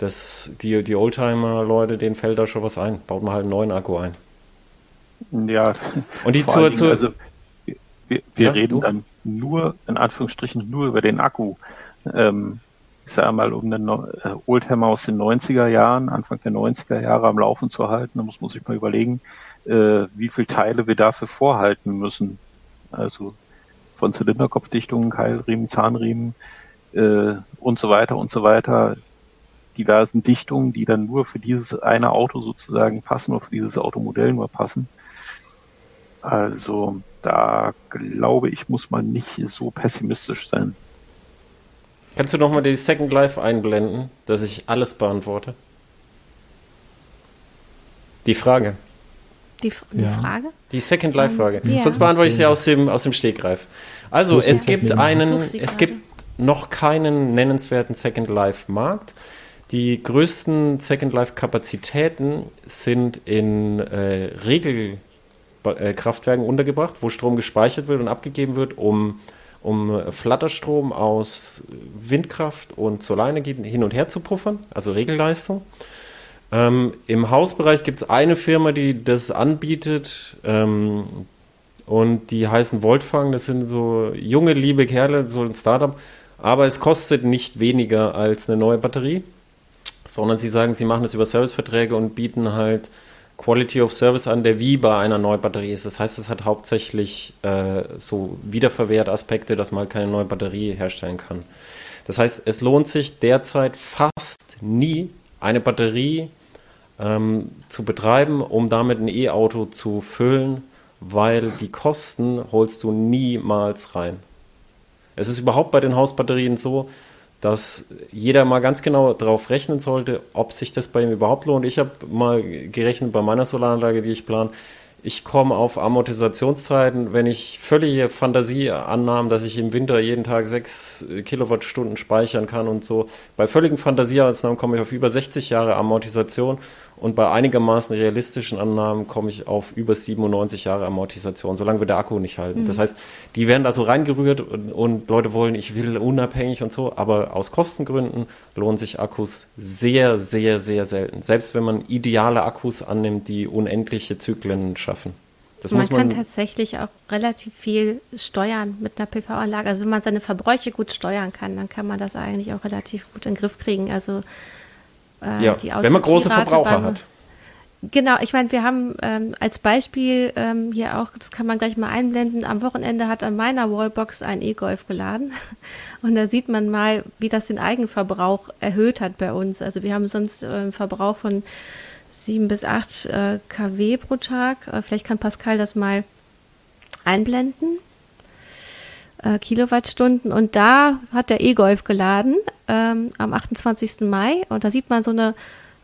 das, die, die Oldtimer-Leute, denen fällt da schon was ein. Baut man halt einen neuen Akku ein. Ja, und die zur, Dingen, also wir, wir ja, reden du? dann nur, in Anführungsstrichen, nur über den Akku. Ähm, ich sage mal, um einen äh, Oldtimer aus den 90er Jahren, Anfang der 90er Jahre am Laufen zu halten, da muss man sich mal überlegen, äh, wie viele Teile wir dafür vorhalten müssen. Also von Zylinderkopfdichtungen, Keilriemen, Zahnriemen äh, und so weiter und so weiter diversen Dichtungen, die dann nur für dieses eine Auto sozusagen passen oder für dieses Automodell nur passen. Also da glaube ich, muss man nicht so pessimistisch sein. Kannst du nochmal die Second Life einblenden, dass ich alles beantworte? Die Frage. Die, die ja. Frage? Die Second Life Frage. Ja. Sonst beantworte ich sie aus dem, aus dem Stegreif. Also, es gibt einen, es gibt noch keinen nennenswerten Second Life Markt. Die größten Second Life Kapazitäten sind in äh, Regel, äh, untergebracht, wo Strom gespeichert wird und abgegeben wird, um, um Flatterstrom aus Windkraft und Solarenergie hin und her zu puffern, also Regelleistung. Ähm, Im Hausbereich gibt es eine Firma, die das anbietet. Ähm, und die heißen Voltfang. Das sind so junge, liebe Kerle, so ein Startup. Aber es kostet nicht weniger als eine neue Batterie, sondern sie sagen, sie machen das über Serviceverträge und bieten halt Quality of Service an, der wie bei einer neuen Batterie ist. Das heißt, es hat hauptsächlich äh, so Wiederverwehrt-Aspekte, dass man halt keine neue Batterie herstellen kann. Das heißt, es lohnt sich derzeit fast nie, eine Batterie ähm, zu betreiben, um damit ein E-Auto zu füllen, weil die Kosten holst du niemals rein. Es ist überhaupt bei den Hausbatterien so, dass jeder mal ganz genau darauf rechnen sollte, ob sich das bei ihm überhaupt lohnt. Ich habe mal gerechnet bei meiner Solaranlage, die ich plane, ich komme auf Amortisationszeiten, wenn ich völlige Fantasie annahm, dass ich im Winter jeden Tag sechs Kilowattstunden speichern kann und so. Bei völligen Fantasieannahmen komme ich auf über 60 Jahre Amortisation und bei einigermaßen realistischen Annahmen komme ich auf über 97 Jahre Amortisation, solange wir der Akku nicht halten. Mhm. Das heißt, die werden da so reingerührt und, und, Leute wollen, ich will unabhängig und so, aber aus Kostengründen lohnen sich Akkus sehr, sehr, sehr selten. Selbst wenn man ideale Akkus annimmt, die unendliche Zyklen schaffen. Das man, man kann tatsächlich auch relativ viel steuern mit einer PV-Anlage. Also wenn man seine Verbräuche gut steuern kann, dann kann man das eigentlich auch relativ gut in den Griff kriegen. Also äh, ja, wenn man große Verbraucher beim, hat. Genau, ich meine, wir haben ähm, als Beispiel ähm, hier auch, das kann man gleich mal einblenden, am Wochenende hat an meiner Wallbox ein E-Golf geladen und da sieht man mal, wie das den Eigenverbrauch erhöht hat bei uns. Also wir haben sonst äh, einen Verbrauch von sieben bis acht äh, kW pro Tag. Äh, vielleicht kann Pascal das mal einblenden. Äh, Kilowattstunden. Und da hat der E-Golf geladen ähm, am 28. Mai. Und da sieht man so eine,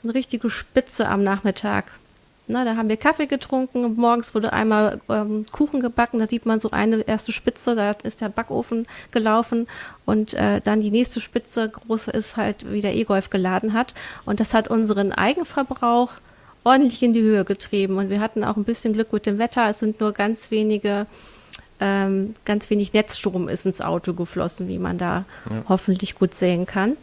eine richtige Spitze am Nachmittag. Na, da haben wir Kaffee getrunken. Morgens wurde einmal ähm, Kuchen gebacken. Da sieht man so eine erste Spitze. Da ist der Backofen gelaufen. Und äh, dann die nächste Spitze, große, ist halt, wie der E-Golf geladen hat. Und das hat unseren Eigenverbrauch ordentlich in die Höhe getrieben. Und wir hatten auch ein bisschen Glück mit dem Wetter. Es sind nur ganz wenige ähm, ganz wenig Netzstrom ist ins Auto geflossen, wie man da ja. hoffentlich gut sehen kann.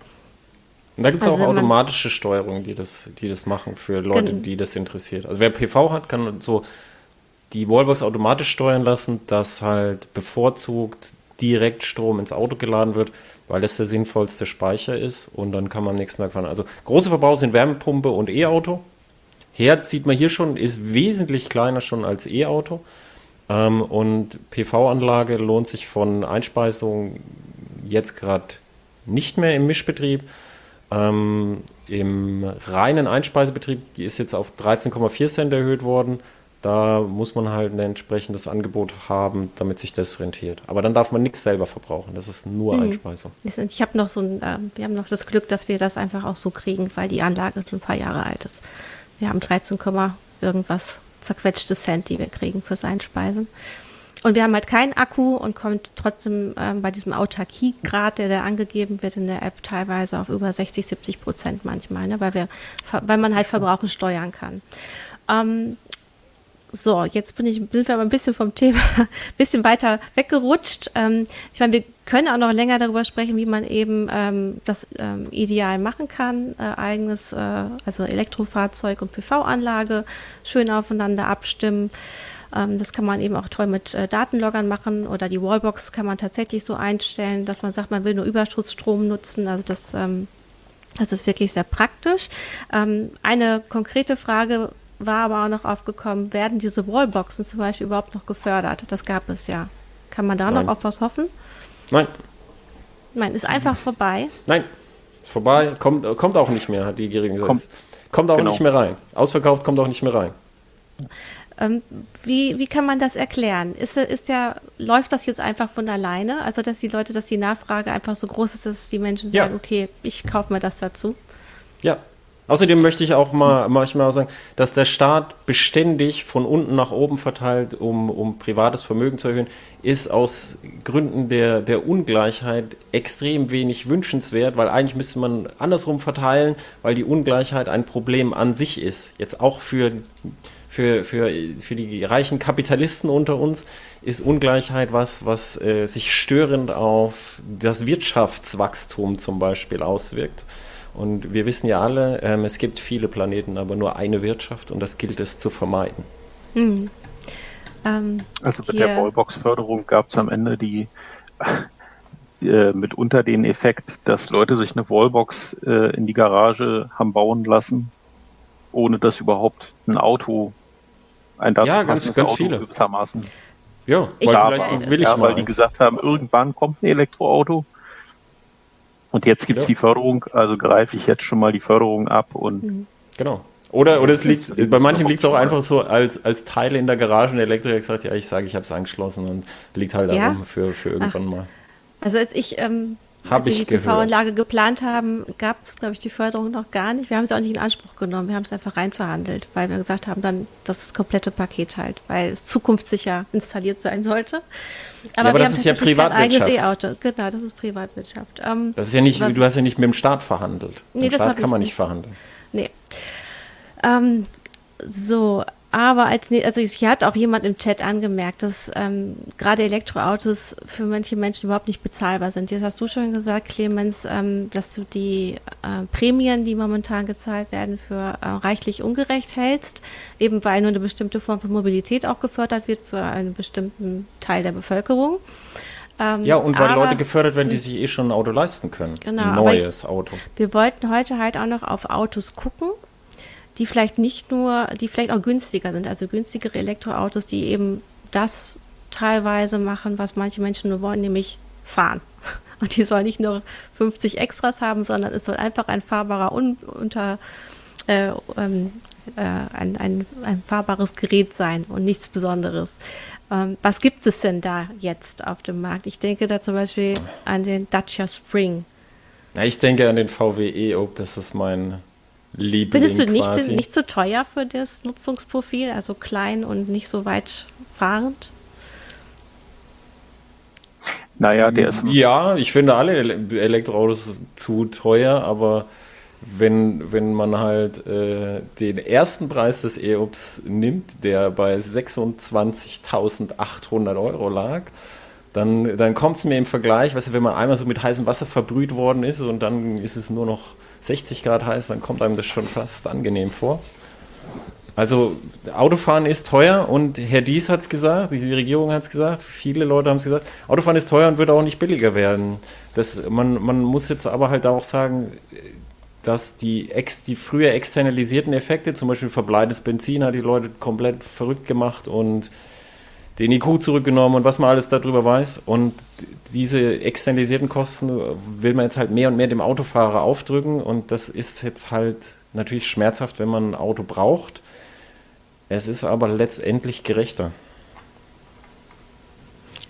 Und da gibt es also auch automatische Steuerungen, die das, die das machen für Leute, die das interessiert. Also wer PV hat, kann so die Wallbox automatisch steuern lassen, dass halt bevorzugt direkt Strom ins Auto geladen wird, weil das der sinnvollste Speicher ist und dann kann man am nächsten Tag fahren. Also große Verbraucher sind Wärmepumpe und E-Auto. Herd sieht man hier schon, ist wesentlich kleiner schon als E-Auto. Ähm, und PV-Anlage lohnt sich von Einspeisung jetzt gerade nicht mehr im Mischbetrieb. Ähm, Im reinen Einspeisebetrieb, die ist jetzt auf 13,4 Cent erhöht worden. Da muss man halt ein entsprechendes Angebot haben, damit sich das rentiert. Aber dann darf man nichts selber verbrauchen. Das ist nur mhm. Einspeisung. Ich habe noch so ein, äh, wir haben noch das Glück, dass wir das einfach auch so kriegen, weil die Anlage schon ein paar Jahre alt ist. Wir haben 13, irgendwas zerquetschte Cent, die wir kriegen fürs Einspeisen. Und wir haben halt keinen Akku und kommen trotzdem ähm, bei diesem Autarkiegrad, der da angegeben wird in der App, teilweise auf über 60, 70 Prozent manchmal, ne? weil, wir, weil man halt Verbrauchen steuern kann. Ähm, so, jetzt bin ich, sind wir aber ein bisschen vom Thema, ein bisschen weiter weggerutscht. Ähm, ich meine, wir können auch noch länger darüber sprechen, wie man eben ähm, das ähm, ideal machen kann. Äh, eigenes, äh, also Elektrofahrzeug und PV-Anlage schön aufeinander abstimmen. Ähm, das kann man eben auch toll mit äh, Datenloggern machen oder die Wallbox kann man tatsächlich so einstellen, dass man sagt, man will nur Überschussstrom nutzen. Also das, ähm, das ist wirklich sehr praktisch. Ähm, eine konkrete Frage war aber auch noch aufgekommen, werden diese Wallboxen zum Beispiel überhaupt noch gefördert? Das gab es ja. Kann man da Nein. noch auf was hoffen? Nein. Nein, ist einfach vorbei. Nein, ist vorbei, kommt, kommt auch nicht mehr, hat die Regierung gesagt. Kommt, kommt auch genau. nicht mehr rein. Ausverkauft kommt auch nicht mehr rein. Ähm, wie, wie kann man das erklären? Ist, ist ja, läuft das jetzt einfach von alleine? Also, dass die Leute, dass die Nachfrage einfach so groß ist, dass die Menschen sagen, ja. okay, ich kaufe mir das dazu? Ja, Außerdem möchte ich auch mal manchmal sagen, dass der Staat beständig von unten nach oben verteilt, um, um privates Vermögen zu erhöhen, ist aus Gründen der, der Ungleichheit extrem wenig wünschenswert, weil eigentlich müsste man andersrum verteilen, weil die Ungleichheit ein Problem an sich ist. Jetzt auch für, für, für, für die reichen Kapitalisten unter uns ist Ungleichheit was, was äh, sich störend auf das Wirtschaftswachstum zum Beispiel auswirkt. Und wir wissen ja alle, ähm, es gibt viele Planeten, aber nur eine Wirtschaft und das gilt es zu vermeiden. Mhm. Ähm, also mit der Wallbox-Förderung gab es am Ende die äh, mitunter den Effekt, dass Leute sich eine Wallbox äh, in die Garage haben bauen lassen, ohne dass überhaupt ein Auto ein dazu ja, ganz, ganz Auto viele. gewissermaßen. Ja, weil vielleicht will ich ja, mal weil die gesagt haben, irgendwann kommt ein Elektroauto. Und jetzt gibt es ja. die Förderung, also greife ich jetzt schon mal die Förderung ab und. Mhm. Genau. Oder, oder es liegt, bei manchen liegt es auch einfach so als, als Teile in der Garage und der Elektriker sagt, ja, ich sage, ich habe es angeschlossen und liegt halt ja? darum für, für irgendwann Ach. mal. Also als ich ähm, hab Als wir die PV-Anlage geplant haben, gab es, glaube ich, die Förderung noch gar nicht. Wir haben es auch nicht in Anspruch genommen. Wir haben es einfach rein verhandelt, weil wir gesagt haben, dann das komplette Paket halt, weil es zukunftssicher installiert sein sollte. Aber, ja, aber das ist ja Privatwirtschaft. E-Auto. Genau, das ist Privatwirtschaft. Ähm, das ist ja nicht, du hast ja nicht mit dem Staat verhandelt. Nee, das Staat kann man nicht verhandeln. Nee. Ähm, so, aber als, also hier hat auch jemand im Chat angemerkt, dass ähm, gerade Elektroautos für manche Menschen überhaupt nicht bezahlbar sind. Jetzt hast du schon gesagt, Clemens, ähm, dass du die äh, Prämien, die momentan gezahlt werden, für äh, reichlich ungerecht hältst, eben weil nur eine bestimmte Form von Mobilität auch gefördert wird für einen bestimmten Teil der Bevölkerung. Ähm, ja, und weil aber, Leute gefördert werden, die sich eh schon ein Auto leisten können. Genau. Ein neues Auto. Wir wollten heute halt auch noch auf Autos gucken die vielleicht nicht nur, die vielleicht auch günstiger sind, also günstigere Elektroautos, die eben das teilweise machen, was manche Menschen nur wollen, nämlich fahren. Und die sollen nicht nur 50 Extras haben, sondern es soll einfach ein fahrbarer un, unter äh, ähm, äh, ein, ein, ein fahrbares Gerät sein und nichts Besonderes. Ähm, was gibt es denn da jetzt auf dem Markt? Ich denke da zum Beispiel an den Dacia Spring. Ja, ich denke an den VW E-Up, das ist mein Liebling Findest du nicht, quasi. nicht zu so teuer für das Nutzungsprofil, also klein und nicht so weit fahrend? Naja, der ist. Ja, ich finde alle Elektroautos zu teuer, aber wenn, wenn man halt äh, den ersten Preis des E-Ups nimmt, der bei 26.800 Euro lag, dann, dann kommt es mir im Vergleich, weißt du, wenn man einmal so mit heißem Wasser verbrüht worden ist und dann ist es nur noch 60 Grad heiß, dann kommt einem das schon fast angenehm vor. Also Autofahren ist teuer und Herr Dies hat es gesagt, die Regierung hat es gesagt, viele Leute haben es gesagt, Autofahren ist teuer und wird auch nicht billiger werden. Das, man, man muss jetzt aber halt auch sagen, dass die, ex, die früher externalisierten Effekte, zum Beispiel verbleites Benzin, hat die Leute komplett verrückt gemacht und den IQ zurückgenommen und was man alles darüber weiß. Und diese externalisierten Kosten will man jetzt halt mehr und mehr dem Autofahrer aufdrücken. Und das ist jetzt halt natürlich schmerzhaft, wenn man ein Auto braucht. Es ist aber letztendlich gerechter.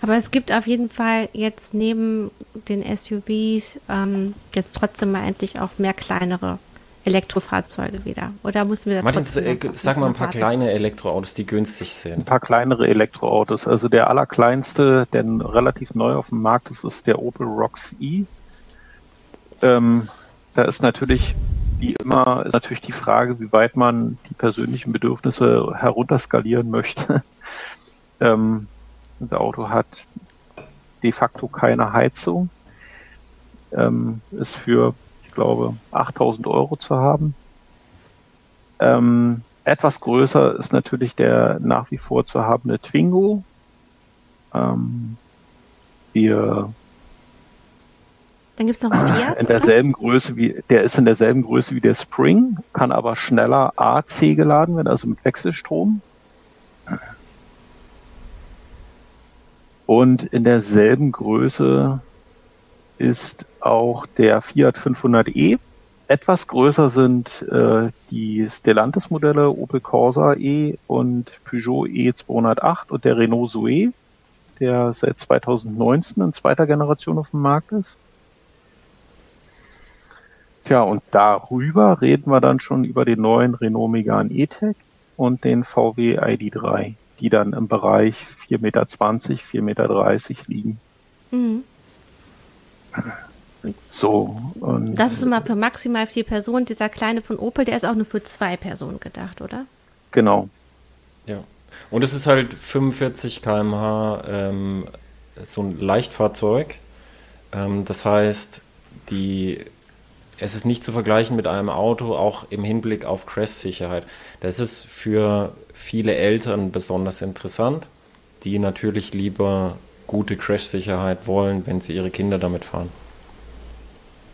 Aber es gibt auf jeden Fall jetzt neben den SUVs ähm, jetzt trotzdem mal endlich auch mehr kleinere Elektrofahrzeuge wieder? Oder müssen wir da Martin, trotzdem äh, sag mal ein paar kleine Elektroautos, die günstig sind. Ein paar kleinere Elektroautos. Also der allerkleinste, der relativ neu auf dem Markt ist, ist der Opel Rocks E. Ähm, da ist natürlich wie immer ist natürlich die Frage, wie weit man die persönlichen Bedürfnisse herunterskalieren möchte. ähm, das Auto hat de facto keine Heizung, ähm, ist für glaube, 8000 Euro zu haben. Ähm, etwas größer ist natürlich der nach wie vor zu habende Twingo. Ähm, wir dann gibt es noch ein Fiat. In derselben oder? Größe wie, der ist in derselben Größe wie der Spring, kann aber schneller AC geladen werden, also mit Wechselstrom. Und in derselben Größe ist auch der Fiat 500e. Etwas größer sind äh, die Stellantis-Modelle Opel Corsa E und Peugeot E208 und der Renault Zoe, der seit 2019 in zweiter Generation auf dem Markt ist. Tja, und darüber reden wir dann schon über den neuen Renault Megane E-Tech und den VW ID3, die dann im Bereich 4,20 Meter, 4,30 Meter liegen. Mhm. So. Und das ist immer für maximal vier Personen. Dieser kleine von Opel, der ist auch nur für zwei Personen gedacht, oder? Genau. Ja. Und es ist halt 45 km/h ähm, so ein Leichtfahrzeug. Ähm, das heißt, die, es ist nicht zu vergleichen mit einem Auto, auch im Hinblick auf Crash-Sicherheit. Das ist für viele Eltern besonders interessant, die natürlich lieber gute Crash-Sicherheit wollen, wenn sie ihre Kinder damit fahren.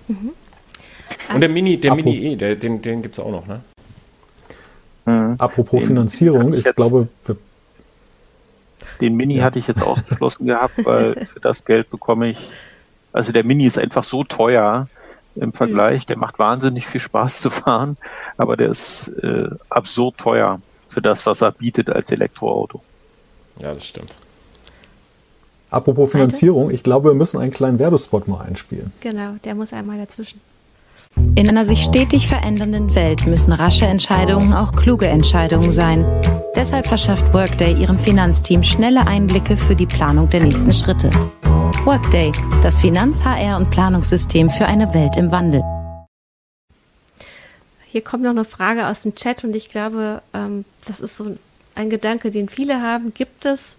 Mhm. Und der Mini, der Apropos, Mini E, der, den, den gibt es auch noch, ne? Mhm. Apropos den Finanzierung, ich, ich glaube, den Mini hatte ich jetzt ausgeschlossen gehabt, weil für das Geld bekomme ich, also der Mini ist einfach so teuer im Vergleich, der macht wahnsinnig viel Spaß zu fahren, aber der ist äh, absurd teuer für das, was er bietet als Elektroauto. Ja, das stimmt. Apropos Finanzierung, ich glaube, wir müssen einen kleinen Werbespot mal einspielen. Genau, der muss einmal dazwischen. In einer sich stetig verändernden Welt müssen rasche Entscheidungen auch kluge Entscheidungen sein. Deshalb verschafft Workday ihrem Finanzteam schnelle Einblicke für die Planung der nächsten Schritte. Workday, das Finanz-, HR- und Planungssystem für eine Welt im Wandel. Hier kommt noch eine Frage aus dem Chat und ich glaube, ähm, das ist so ein Gedanke, den viele haben. Gibt es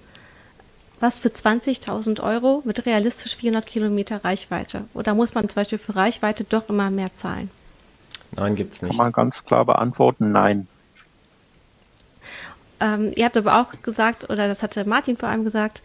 was für 20.000 Euro mit realistisch 400 Kilometer Reichweite? Oder muss man zum Beispiel für Reichweite doch immer mehr zahlen? Nein, gibt es nicht. Kann man ganz klar beantworten, nein. Ähm, ihr habt aber auch gesagt, oder das hatte Martin vor allem gesagt,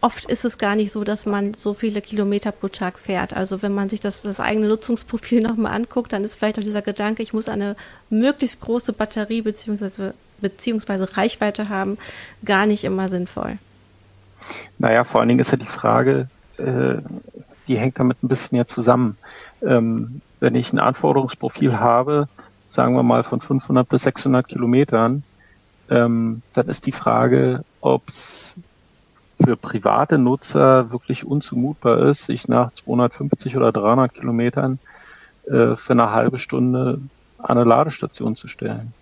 oft ist es gar nicht so, dass man so viele Kilometer pro Tag fährt. Also wenn man sich das, das eigene Nutzungsprofil nochmal anguckt, dann ist vielleicht auch dieser Gedanke, ich muss eine möglichst große Batterie beziehungsweise, beziehungsweise Reichweite haben, gar nicht immer sinnvoll. Naja, vor allen Dingen ist ja die Frage, äh, die hängt damit ein bisschen ja zusammen. Ähm, wenn ich ein Anforderungsprofil habe, sagen wir mal von 500 bis 600 Kilometern, ähm, dann ist die Frage, ob es für private Nutzer wirklich unzumutbar ist, sich nach 250 oder 300 Kilometern äh, für eine halbe Stunde an eine Ladestation zu stellen.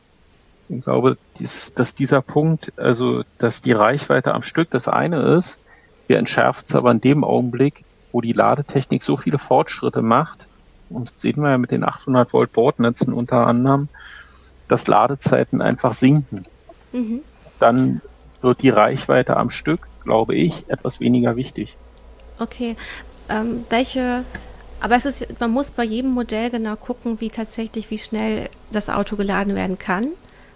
Ich glaube, dies, dass dieser Punkt, also dass die Reichweite am Stück das eine ist, wir entschärft es aber in dem Augenblick, wo die Ladetechnik so viele Fortschritte macht, und das sehen wir ja mit den 800 Volt Bordnetzen unter anderem, dass Ladezeiten einfach sinken. Mhm. Dann wird die Reichweite am Stück, glaube ich, etwas weniger wichtig. Okay. Ähm, welche aber es ist, man muss bei jedem Modell genau gucken, wie tatsächlich, wie schnell das Auto geladen werden kann.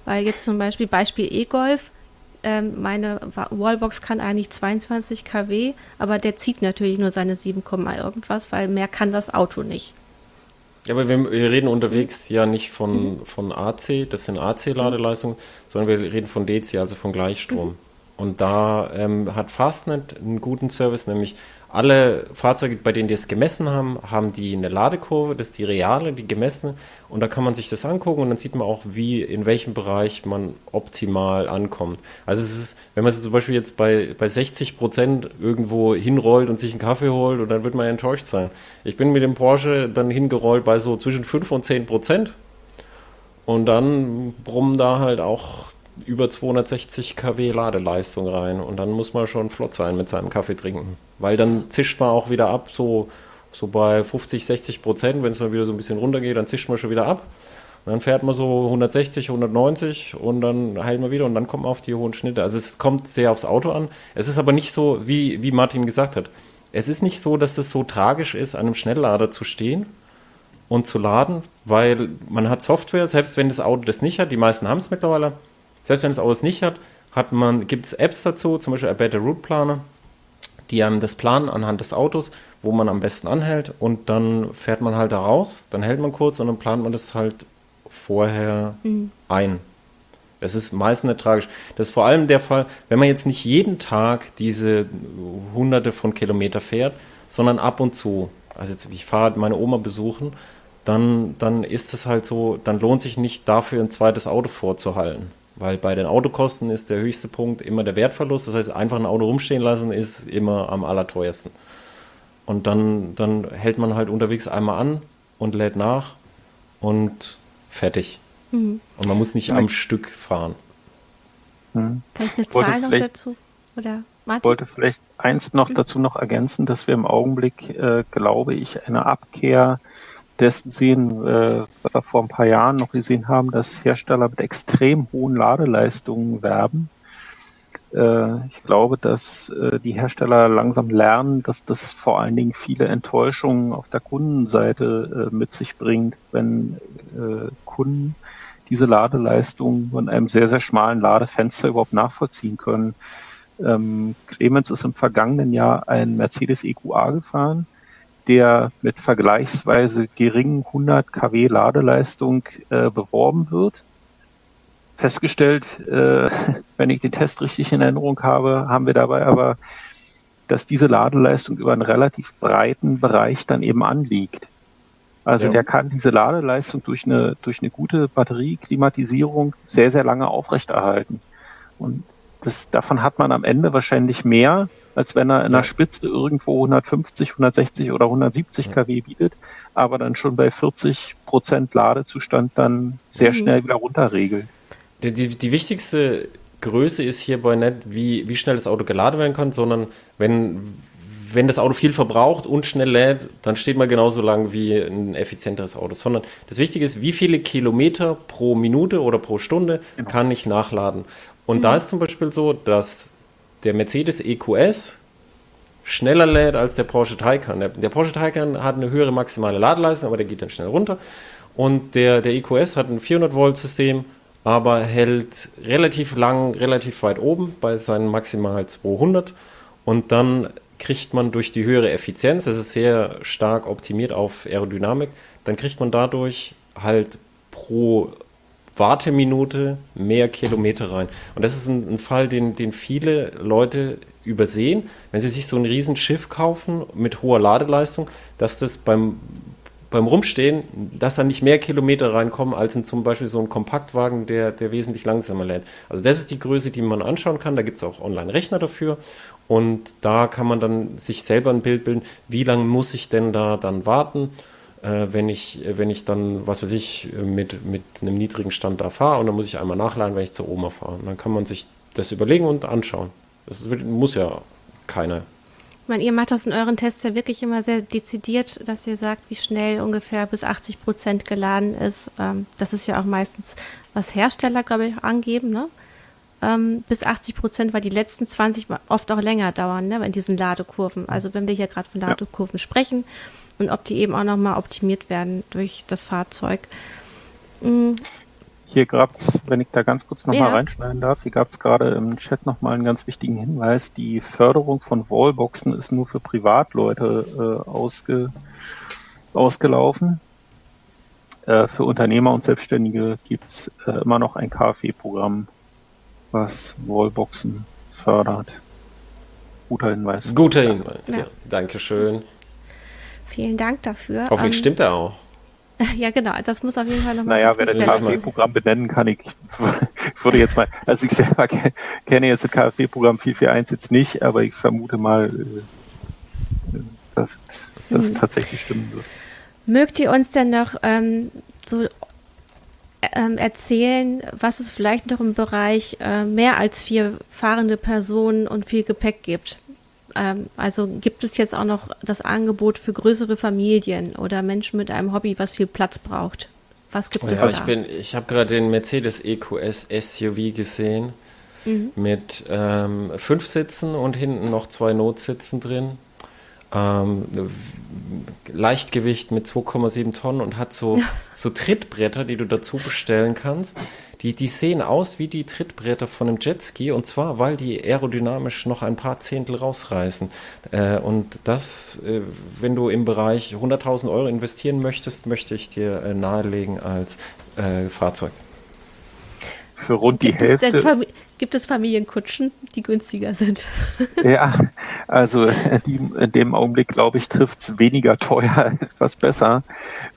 Weil jetzt zum Beispiel Beispiel E-Golf, ähm, meine Wallbox kann eigentlich 22 kW, aber der zieht natürlich nur seine 7, irgendwas, weil mehr kann das Auto nicht. Ja, aber wir, wir reden unterwegs ja nicht von, mhm. von AC, das sind AC-Ladeleistungen, mhm. sondern wir reden von DC, also von Gleichstrom. Mhm. Und da ähm, hat Fastnet einen guten Service, nämlich alle Fahrzeuge, bei denen die es gemessen haben, haben die eine Ladekurve, das ist die reale, die gemessene. Und da kann man sich das angucken und dann sieht man auch, wie, in welchem Bereich man optimal ankommt. Also es ist, wenn man zum Beispiel jetzt bei, bei 60 Prozent irgendwo hinrollt und sich einen Kaffee holt und dann wird man enttäuscht sein. Ich bin mit dem Porsche dann hingerollt bei so zwischen 5 und 10 Prozent. Und dann brummen da halt auch über 260 kW Ladeleistung rein und dann muss man schon flott sein mit seinem Kaffee trinken. Weil dann zischt man auch wieder ab, so, so bei 50, 60 Prozent, wenn es dann wieder so ein bisschen runtergeht, dann zischt man schon wieder ab. Und dann fährt man so 160, 190 und dann heilt man wieder und dann kommt man auf die hohen Schnitte. Also es kommt sehr aufs Auto an. Es ist aber nicht so, wie, wie Martin gesagt hat. Es ist nicht so, dass es so tragisch ist, an einem Schnelllader zu stehen und zu laden, weil man hat Software, selbst wenn das Auto das nicht hat, die meisten haben es mittlerweile, selbst wenn das Auto es nicht hat, hat man, gibt es Apps dazu, zum Beispiel Better Route Planner, die einem das planen anhand des Autos, wo man am besten anhält und dann fährt man halt da raus, dann hält man kurz und dann plant man das halt vorher mhm. ein. Das ist meistens nicht tragisch. Das ist vor allem der Fall, wenn man jetzt nicht jeden Tag diese hunderte von Kilometer fährt, sondern ab und zu. Also jetzt, ich fahre meine Oma besuchen, dann, dann ist es halt so, dann lohnt sich nicht dafür ein zweites Auto vorzuhalten. Weil bei den Autokosten ist der höchste Punkt immer der Wertverlust. Das heißt, einfach ein Auto rumstehen lassen ist immer am allerteuersten. Und dann, dann hält man halt unterwegs einmal an und lädt nach und fertig. Mhm. Und man muss nicht am Stück fahren. Mhm. Vielleicht eine Zahl noch dazu? Oder Martin? Ich wollte vielleicht eins noch mhm. dazu noch ergänzen, dass wir im Augenblick, äh, glaube ich, eine Abkehr dessen sehen, äh, was wir vor ein paar Jahren noch gesehen haben, dass Hersteller mit extrem hohen Ladeleistungen werben. Äh, ich glaube, dass äh, die Hersteller langsam lernen, dass das vor allen Dingen viele Enttäuschungen auf der Kundenseite äh, mit sich bringt, wenn äh, Kunden diese Ladeleistung von einem sehr, sehr schmalen Ladefenster überhaupt nachvollziehen können. Ähm, Clemens ist im vergangenen Jahr ein Mercedes EQA gefahren, der mit vergleichsweise geringen 100 kW Ladeleistung äh, beworben wird. Festgestellt, äh, wenn ich den Test richtig in Erinnerung habe, haben wir dabei aber, dass diese Ladeleistung über einen relativ breiten Bereich dann eben anliegt. Also ja. der kann diese Ladeleistung durch eine, durch eine gute Batterieklimatisierung sehr, sehr lange aufrechterhalten. Und das, davon hat man am Ende wahrscheinlich mehr, als wenn er in der Spitze irgendwo 150, 160 oder 170 kW bietet, aber dann schon bei 40 Prozent Ladezustand dann sehr mhm. schnell wieder runterregelt. Die, die, die wichtigste Größe ist hierbei nicht, wie, wie schnell das Auto geladen werden kann, sondern wenn, wenn das Auto viel verbraucht und schnell lädt, dann steht man genauso lang wie ein effizienteres Auto. Sondern das Wichtige ist, wie viele Kilometer pro Minute oder pro Stunde genau. kann ich nachladen. Und mhm. da ist zum Beispiel so, dass der Mercedes EQS schneller lädt als der Porsche Taycan. Der, der, Porsche Taycan hat eine höhere maximale Ladeleistung, aber der geht dann schnell runter. Und der, der EQS hat ein 400 Volt System, aber hält relativ lang, relativ weit oben bei seinen maximal 200. Und dann kriegt man durch die höhere Effizienz, das ist sehr stark optimiert auf Aerodynamik, dann kriegt man dadurch halt pro Warteminute mehr Kilometer rein. Und das ist ein, ein, Fall, den, den viele Leute übersehen, wenn sie sich so ein Riesenschiff kaufen mit hoher Ladeleistung, dass das beim, beim Rumstehen, dass da nicht mehr Kilometer reinkommen als in zum Beispiel so ein Kompaktwagen, der, der wesentlich langsamer lädt. Also das ist die Größe, die man anschauen kann. Da gibt es auch Online-Rechner dafür. Und da kann man dann sich selber ein Bild bilden, wie lange muss ich denn da dann warten, äh, wenn, ich, wenn ich dann, was weiß ich, mit, mit einem niedrigen Stand da fahre und dann muss ich einmal nachladen, wenn ich zur Oma fahre. Und dann kann man sich das überlegen und anschauen. Das ist, muss ja keiner ich meine, ihr macht das in euren Tests ja wirklich immer sehr dezidiert, dass ihr sagt, wie schnell ungefähr bis 80 Prozent geladen ist. Ähm, das ist ja auch meistens, was Hersteller, glaube ich, angeben, ne? Ähm, bis 80 Prozent, weil die letzten 20 oft auch länger dauern, ne, in diesen Ladekurven. Also wenn wir hier gerade von Ladekurven ja. sprechen und ob die eben auch nochmal optimiert werden durch das Fahrzeug. Mhm. Hier gab es, wenn ich da ganz kurz nochmal ja. reinschneiden darf, hier gab es gerade im Chat nochmal einen ganz wichtigen Hinweis. Die Förderung von Wallboxen ist nur für Privatleute äh, ausge, ausgelaufen. Äh, für Unternehmer und Selbstständige gibt es äh, immer noch ein KfW-Programm, was Wallboxen fördert. Guter Hinweis. Guter Hinweis, ja. ja. Dankeschön. Vielen Dank dafür. Hoffentlich ähm, stimmt er auch. Ja, genau. Das muss auf jeden Fall nochmal. Naja, wer das KfW-Programm benennen kann, ich, ich würde jetzt mal, also ich selber kenne jetzt das KfW-Programm 441 jetzt nicht, aber ich vermute mal, äh, dass, es mhm. tatsächlich stimmen wird. Mögt ihr uns denn noch ähm, so ähm, erzählen, was es vielleicht noch im Bereich äh, mehr als vier fahrende Personen und viel Gepäck gibt? Ähm, also gibt es jetzt auch noch das Angebot für größere Familien oder Menschen mit einem Hobby, was viel Platz braucht? Was gibt oh, es ja, da? Ich, bin, ich habe gerade den Mercedes EQS SUV gesehen mhm. mit ähm, fünf Sitzen und hinten noch zwei Notsitzen drin. Ähm, Leichtgewicht mit 2,7 Tonnen und hat so, so Trittbretter, die du dazu bestellen kannst die, die sehen aus wie die Trittbretter von einem Jetski und zwar, weil die aerodynamisch noch ein paar Zehntel rausreißen. Äh, und das, äh, wenn du im Bereich 100.000 Euro investieren möchtest, möchte ich dir äh, nahelegen als äh, Fahrzeug. Für rund die Gibt Hälfte. Gibt es Familienkutschen, die günstiger sind? Ja, also in dem Augenblick, glaube ich, trifft es weniger teuer, etwas besser.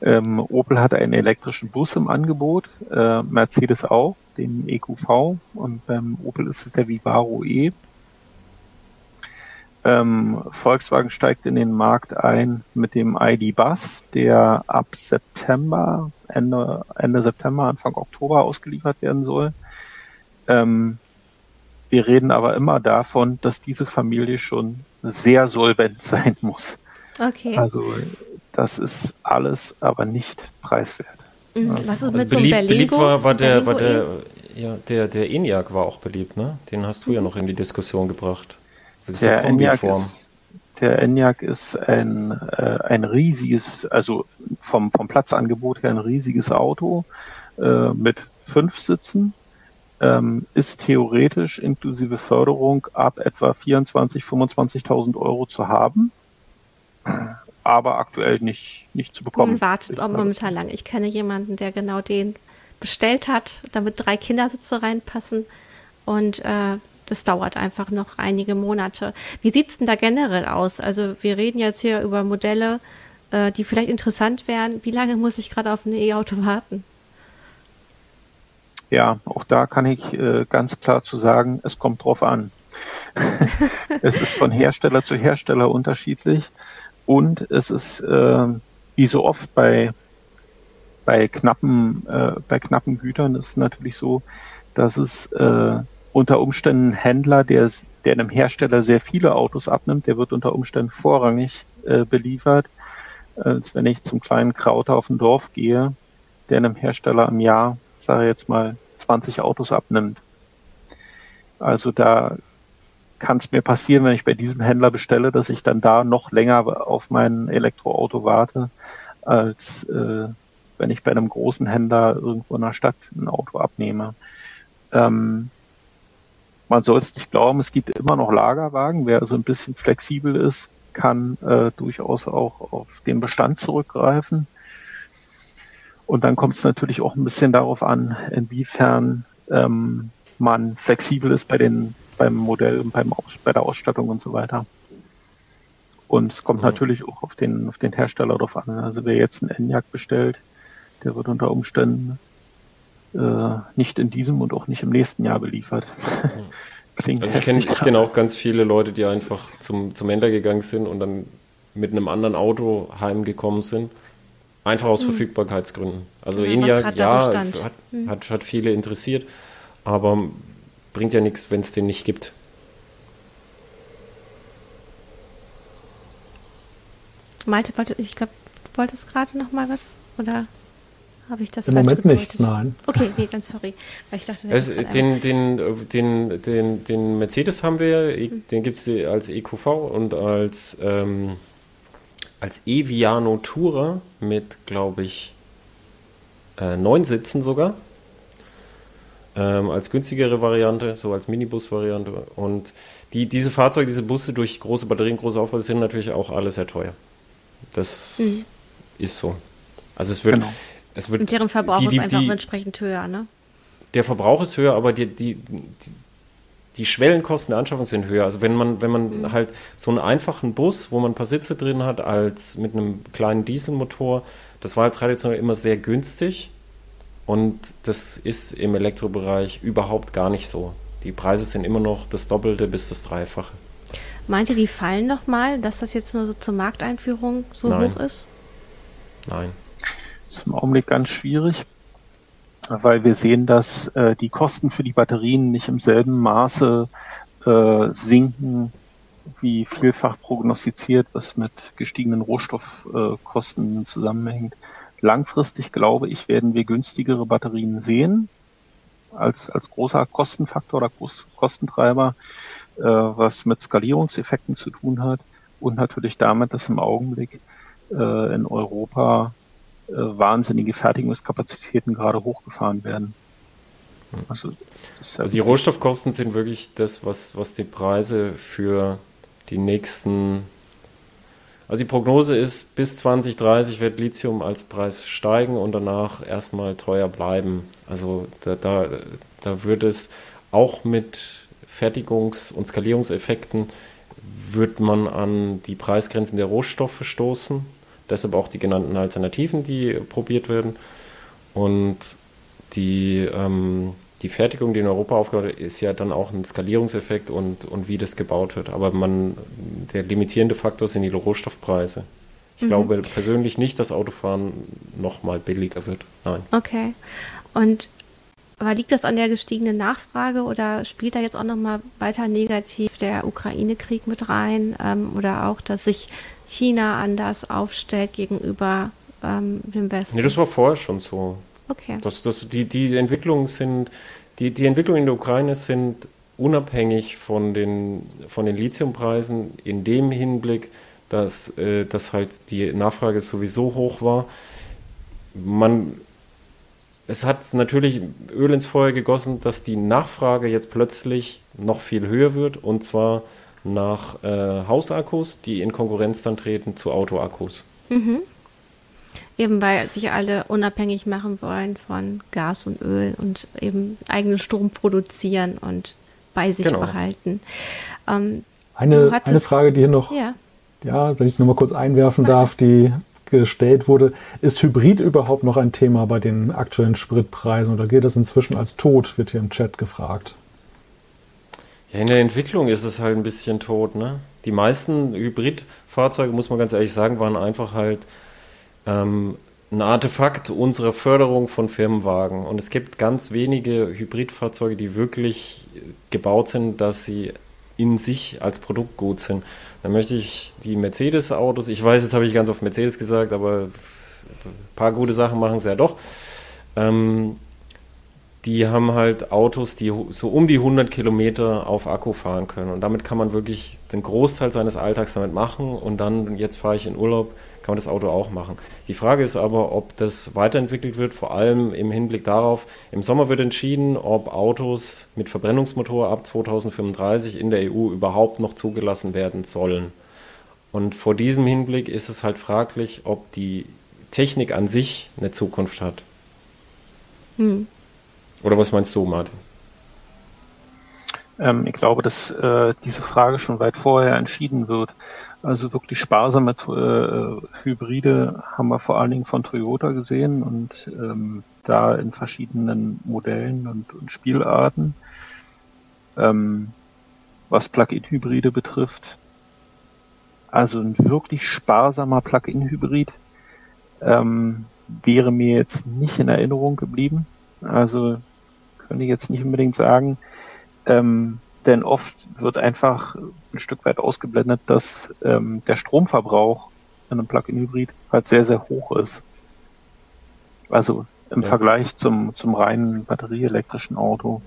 Ähm, Opel hat einen elektrischen Bus im Angebot, äh, Mercedes auch, den EQV und beim Opel ist es der Vivaro E. Ähm, Volkswagen steigt in den Markt ein mit dem ID Bus, der ab September, Ende, Ende September, Anfang Oktober ausgeliefert werden soll. Ähm, wir reden aber immer davon, dass diese Familie schon sehr solvent sein muss. Okay. Also das ist alles aber nicht preiswert. Mhm. Was ist Also mit so einem beliebt, beliebt war, war der, war der, ja, der, der ENIAC war auch beliebt, ne? Den hast du ja noch in die Diskussion gebracht. Der ENIAC ist, der ENIAC ist ein, äh, ein riesiges, also vom, vom Platzangebot her ein riesiges Auto äh, mit fünf Sitzen, ähm, ist theoretisch inklusive Förderung ab etwa 24.000, 25.000 Euro zu haben, aber aktuell nicht, nicht zu bekommen. Man wartet auch momentan lang. Ich kenne jemanden, der genau den bestellt hat, damit drei Kindersitze reinpassen. Und äh, das dauert einfach noch einige Monate. Wie sieht's denn da generell aus? Also wir reden jetzt hier über Modelle, äh, die vielleicht interessant wären. Wie lange muss ich gerade auf ein E-Auto warten? Ja, auch da kann ich äh, ganz klar zu sagen, es kommt drauf an. es ist von Hersteller zu Hersteller unterschiedlich und es ist äh, wie so oft bei bei knappen äh, bei knappen Gütern ist es natürlich so, dass es äh, unter Umständen ein Händler, der der einem Hersteller sehr viele Autos abnimmt, der wird unter Umständen vorrangig äh, beliefert, als wenn ich zum kleinen Krauter auf ein Dorf gehe, der einem Hersteller im Jahr, sage jetzt mal, 20 Autos abnimmt. Also da kann es mir passieren, wenn ich bei diesem Händler bestelle, dass ich dann da noch länger auf mein Elektroauto warte, als äh, wenn ich bei einem großen Händler irgendwo in der Stadt ein Auto abnehme. Ähm, man soll es nicht glauben, es gibt immer noch Lagerwagen. Wer also ein bisschen flexibel ist, kann äh, durchaus auch auf den Bestand zurückgreifen. Und dann kommt es natürlich auch ein bisschen darauf an, inwiefern ähm, man flexibel ist bei den beim Modell und beim bei der Ausstattung und so weiter. Und es kommt natürlich auch auf den auf den Hersteller drauf an. Also wer jetzt einen Enyaq bestellt, der wird unter Umständen äh, nicht in diesem und auch nicht im nächsten Jahr beliefert. Klingt Also ich kenne kenn auch ganz viele Leute, die einfach zum, zum Händler gegangen sind und dann mit einem anderen Auto heimgekommen sind. Einfach aus Verfügbarkeitsgründen. Also Genau, so ja, hat, hat, hat viele interessiert, aber bringt ja nichts, wenn es den nicht gibt. Malte, wollte, ich glaube, du wolltest gerade noch mal was? Oder habe ich das Im Moment nichts, nein. Okay, nee, dann sorry. Weil ich dachte, Es, den, den, den, den, den Mercedes haben wir, e- den gibt es als EQV und als, ähm, als Eviano Tourer mit, glaube ich, äh, neun Sitzen sogar. Ähm, als günstigere Variante, so als Minibus-Variante. Und die, diese Fahrzeuge, diese Busse durch große Batterien, große Aufbau sind natürlich auch alle sehr teuer. Das Mhm. ist so. Also es wird, Genau. es wird Und deren Verbrauch die- die- ist einfach die- entsprechend höher, ne? der Verbrauch ist höher, aber die, die, die, Schwellenkosten der Anschaffung sind höher. Also wenn man, wenn man halt so einen einfachen Bus, wo man ein paar Sitze drin hat, als mit einem kleinen Dieselmotor, das war halt traditionell immer sehr günstig. Und das ist im Elektrobereich überhaupt gar nicht so. Die Preise sind immer noch das Doppelte bis das Dreifache. Meint ihr, die fallen noch mal, dass das jetzt nur so zur Markteinführung so Nein. hoch ist? Nein. ist im Augenblick ganz schwierig, weil wir sehen, dass äh, die Kosten für die Batterien nicht im selben Maße äh, sinken, wie vielfach prognostiziert, was mit gestiegenen Rohstoffkosten Kosten zusammenhängt. Langfristig glaube ich, werden wir günstigere Batterien sehen als, als großer Kostenfaktor oder Kostentreiber, äh, was mit Skalierungseffekten zu tun hat und natürlich damit, dass im Augenblick äh, in Europa wahnsinnige Fertigungskapazitäten gerade hochgefahren werden. Also, ist ja Also die Rohstoffkosten sind wirklich das, was, was die Preise für die nächsten. Also die Prognose ist, bis 2030 wird Lithium als Preis steigen und danach erstmal teuer bleiben. Also da, da, da wird es auch mit Fertigungs- und Skalierungseffekten wird man an die Preisgrenzen der Rohstoffe stoßen. Deshalb auch die genannten Alternativen, die probiert werden. Und die, ähm, die Fertigung, die in Europa aufgebaut wird, ist ja dann auch ein Skalierungseffekt und, und wie das gebaut wird. Aber man, der limitierende Faktor sind die Rohstoffpreise. Ich glaube persönlich nicht, dass Autofahren nochmal billiger wird. Nein. Okay. Und aber liegt das an der gestiegenen Nachfrage oder spielt da jetzt auch nochmal weiter negativ der Ukraine-Krieg mit rein? Ähm, oder auch, dass sich China anders aufstellt gegenüber ähm, dem Westen? Nee, das war vorher schon so. Okay. Das, das, die, die Entwicklungen sind, die, die Entwicklungen in der Ukraine sind unabhängig von den, von den Lithiumpreisen in dem Hinblick, dass, äh, dass halt die Nachfrage sowieso hoch war. Man, es hat natürlich Öl ins Feuer gegossen, dass die Nachfrage jetzt plötzlich noch viel höher wird und zwar nach äh, Hausakkus, die in Konkurrenz dann treten zu Autoakkus. Mhm. Eben weil sich alle unabhängig machen wollen von Gas und Öl und eben eigenen Strom produzieren und bei sich Genau. behalten. Ähm, Eine, hattest- eine Frage, die hier noch, ja, ja, wenn ich nur mal kurz einwerfen Mach darf, das. die gestellt wurde. Ist Hybrid überhaupt noch ein Thema bei den aktuellen Spritpreisen oder gilt das inzwischen als tot, wird hier im Chat gefragt. Ja, in der Entwicklung ist es halt ein bisschen tot, ne? Die meisten Hybridfahrzeuge, muss man ganz ehrlich sagen, waren einfach halt ähm, ein Artefakt unserer Förderung von Firmenwagen. Und es gibt ganz wenige Hybridfahrzeuge, die wirklich gebaut sind, dass sie in sich als Produkt gut sind. Da möchte ich die Mercedes-Autos, ich weiß, jetzt habe ich ganz oft Mercedes gesagt, aber ein paar gute Sachen machen sie ja doch. Ähm, die haben halt Autos, die so um die 100 Kilometer auf Akku fahren können. Und damit kann man wirklich den Großteil seines Alltags damit machen. Und dann, jetzt fahre ich in Urlaub, kann man das Auto auch machen. Die Frage ist aber, ob das weiterentwickelt wird, vor allem im Hinblick darauf, im Sommer wird entschieden, ob Autos mit Verbrennungsmotor ab 2035 in der EU überhaupt noch zugelassen werden sollen. Und vor diesem Hinblick ist es halt fraglich, ob die Technik an sich eine Zukunft hat. hm. Oder was meinst du, Martin? Ähm, ich glaube, dass äh, diese Frage schon weit vorher entschieden wird. Also wirklich sparsame äh, Hybride haben wir vor allen Dingen von Toyota gesehen und ähm, da in verschiedenen Modellen und, und Spielarten. Ähm, was Plug-in-Hybride betrifft, also ein wirklich sparsamer Plug-in-Hybrid ähm, wäre mir jetzt nicht in Erinnerung geblieben. Also könnte ich jetzt nicht unbedingt sagen. Ähm, denn oft wird einfach ein Stück weit ausgeblendet, dass ähm, der Stromverbrauch in einem Plug-in-Hybrid halt sehr, sehr hoch ist. Also im Ja. Vergleich zum, zum reinen batterieelektrischen Auto.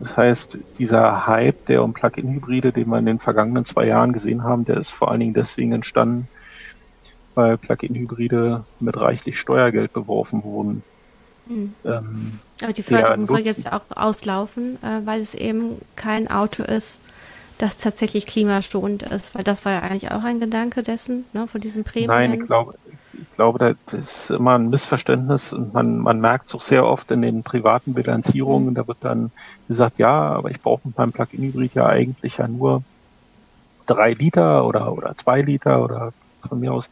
Das heißt, dieser Hype der um Plug-in-Hybride, den wir in den vergangenen zwei Jahren gesehen haben, der ist vor allen Dingen deswegen entstanden, weil Plug-in-Hybride mit reichlich Steuergeld beworfen wurden. Hm. Ähm, Aber die der Förderung soll jetzt auch auslaufen, äh, weil es eben kein Auto ist, das tatsächlich klimaschonend ist. Weil das war ja eigentlich auch ein Gedanke dessen, ne, von diesem Prämien. Nein, ich glaube, ich glaube, das ist immer ein Missverständnis und man, man merkt es auch sehr oft in den privaten Bilanzierungen. Da wird dann gesagt, ja, aber ich brauche mit meinem Plug-in-Hybrid ja eigentlich ja nur drei Liter oder, oder zwei Liter oder von mir aus.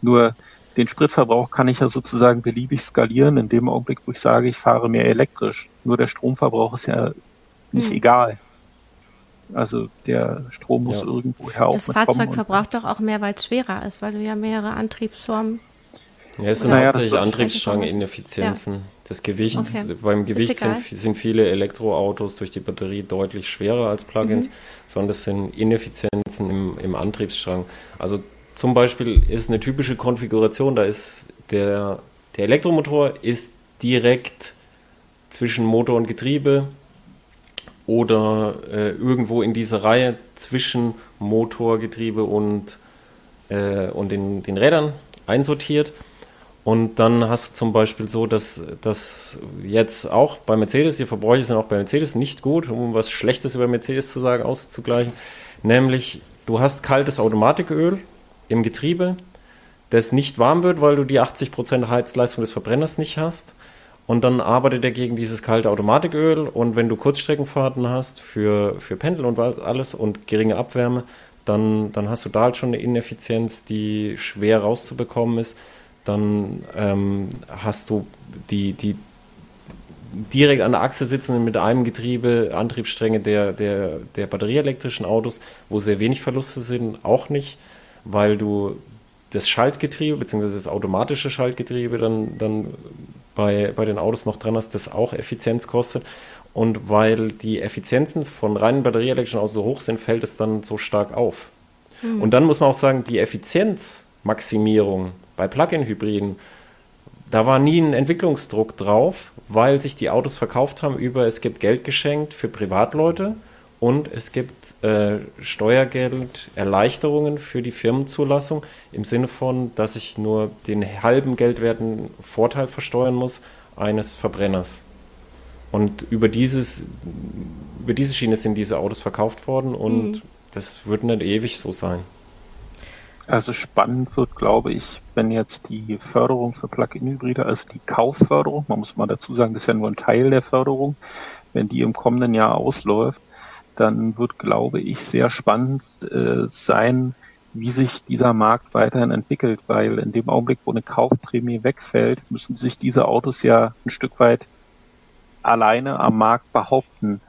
Nur den Spritverbrauch kann ich ja sozusagen beliebig skalieren in dem Augenblick, wo ich sage, ich fahre mehr elektrisch. Nur der Stromverbrauch ist ja nicht Hm. egal. Also der Strom muss Ja. irgendwoher auch das. Fahrzeug verbraucht doch auch mehr, weil es schwerer ist, weil du ja mehrere Antriebsformen. Ja, es sind Naja, das hauptsächlich Antriebsstrang-Ineffizienzen. Das Gewicht, Okay. beim Gewicht sind, sind viele Elektroautos durch die Batterie deutlich schwerer als Plugins, sondern es sind Ineffizienzen im, im Antriebsstrang. Also zum Beispiel ist eine typische Konfiguration, da ist der, der Elektromotor ist direkt zwischen Motor und Getriebe oder äh, irgendwo in dieser Reihe zwischen Motor, Getriebe und, äh, und den, den Rädern einsortiert. Und dann hast du zum Beispiel so, dass, dass jetzt auch bei Mercedes, die Verbräuche sind auch bei Mercedes nicht gut, um was Schlechtes über Mercedes zu sagen, auszugleichen. Nämlich, du hast kaltes Automatiköl im Getriebe, das nicht warm wird, weil du die 80% Heizleistung des Verbrenners nicht hast. Und dann arbeitet er gegen dieses kalte Automatiköl. Und wenn du Kurzstreckenfahrten hast für, für Pendel und alles und geringe Abwärme, dann, dann hast du da halt schon eine Ineffizienz, die schwer rauszubekommen ist. Dann ähm, hast du die, die direkt an der Achse sitzenden mit einem Getriebe Antriebsstränge der, der, der batterieelektrischen Autos, wo sehr wenig Verluste sind, auch nicht, weil du das Schaltgetriebe bzw. das automatische Schaltgetriebe dann, dann bei, bei den Autos noch dran hast, das auch Effizienz kostet. Und weil die Effizienzen von reinen batterieelektrischen Autos so hoch sind, fällt es dann so stark auf. Und dann muss man auch sagen, die Effizienz Maximierung. Bei Plug-in-Hybriden, da war nie ein Entwicklungsdruck drauf, weil sich die Autos verkauft haben über, es gibt Geld geschenkt für Privatleute und es gibt äh, Steuergeld, Erleichterungen für die Firmenzulassung im Sinne von, dass ich nur den halben geldwerten Vorteil versteuern muss eines Verbrenners. Und über dieses, über diese Schiene sind diese Autos verkauft worden und mhm. das wird nicht ewig so sein. Also spannend wird, glaube ich, wenn jetzt die Förderung für Plug-in-Hybride, also die Kaufförderung, man muss mal dazu sagen, das ist ja nur ein Teil der Förderung, wenn die im kommenden Jahr ausläuft, dann wird, glaube ich, sehr spannend äh, sein, wie sich dieser Markt weiterhin entwickelt, weil in dem Augenblick, wo eine Kaufprämie wegfällt, müssen sich diese Autos ja ein Stück weit alleine am Markt behaupten.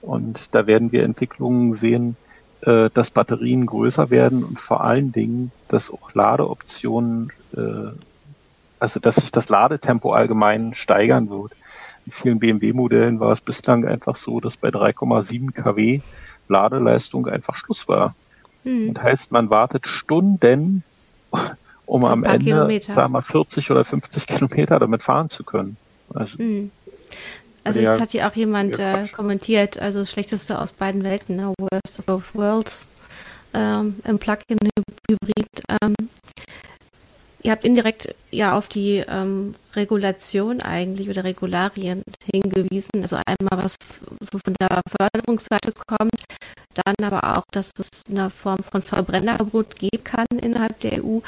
Und da werden wir Entwicklungen sehen, äh, dass Batterien größer werden und vor allen Dingen, dass auch Ladeoptionen, äh, also dass sich das Ladetempo allgemein steigern wird. In vielen BMW-Modellen war es bislang einfach so, dass bei 3,7 kW Ladeleistung einfach Schluss war. Hm. Und heißt, man wartet Stunden, um am Ende, Kilometer. sagen wir 40 oder 50 Kilometer damit fahren zu können. Also, hm. also ja, hat hier auch jemand äh, kommentiert, also das Schlechteste aus beiden Welten, ne? Worst of both worlds ähm, im Plug-in-Hybrid. Ähm, Ihr habt indirekt ja auf die ähm, Regulation eigentlich oder Regularien hingewiesen. Also einmal, was so von der Förderungsseite kommt, dann aber auch, dass es eine Form von Verbrennerverbot geben kann innerhalb der EU,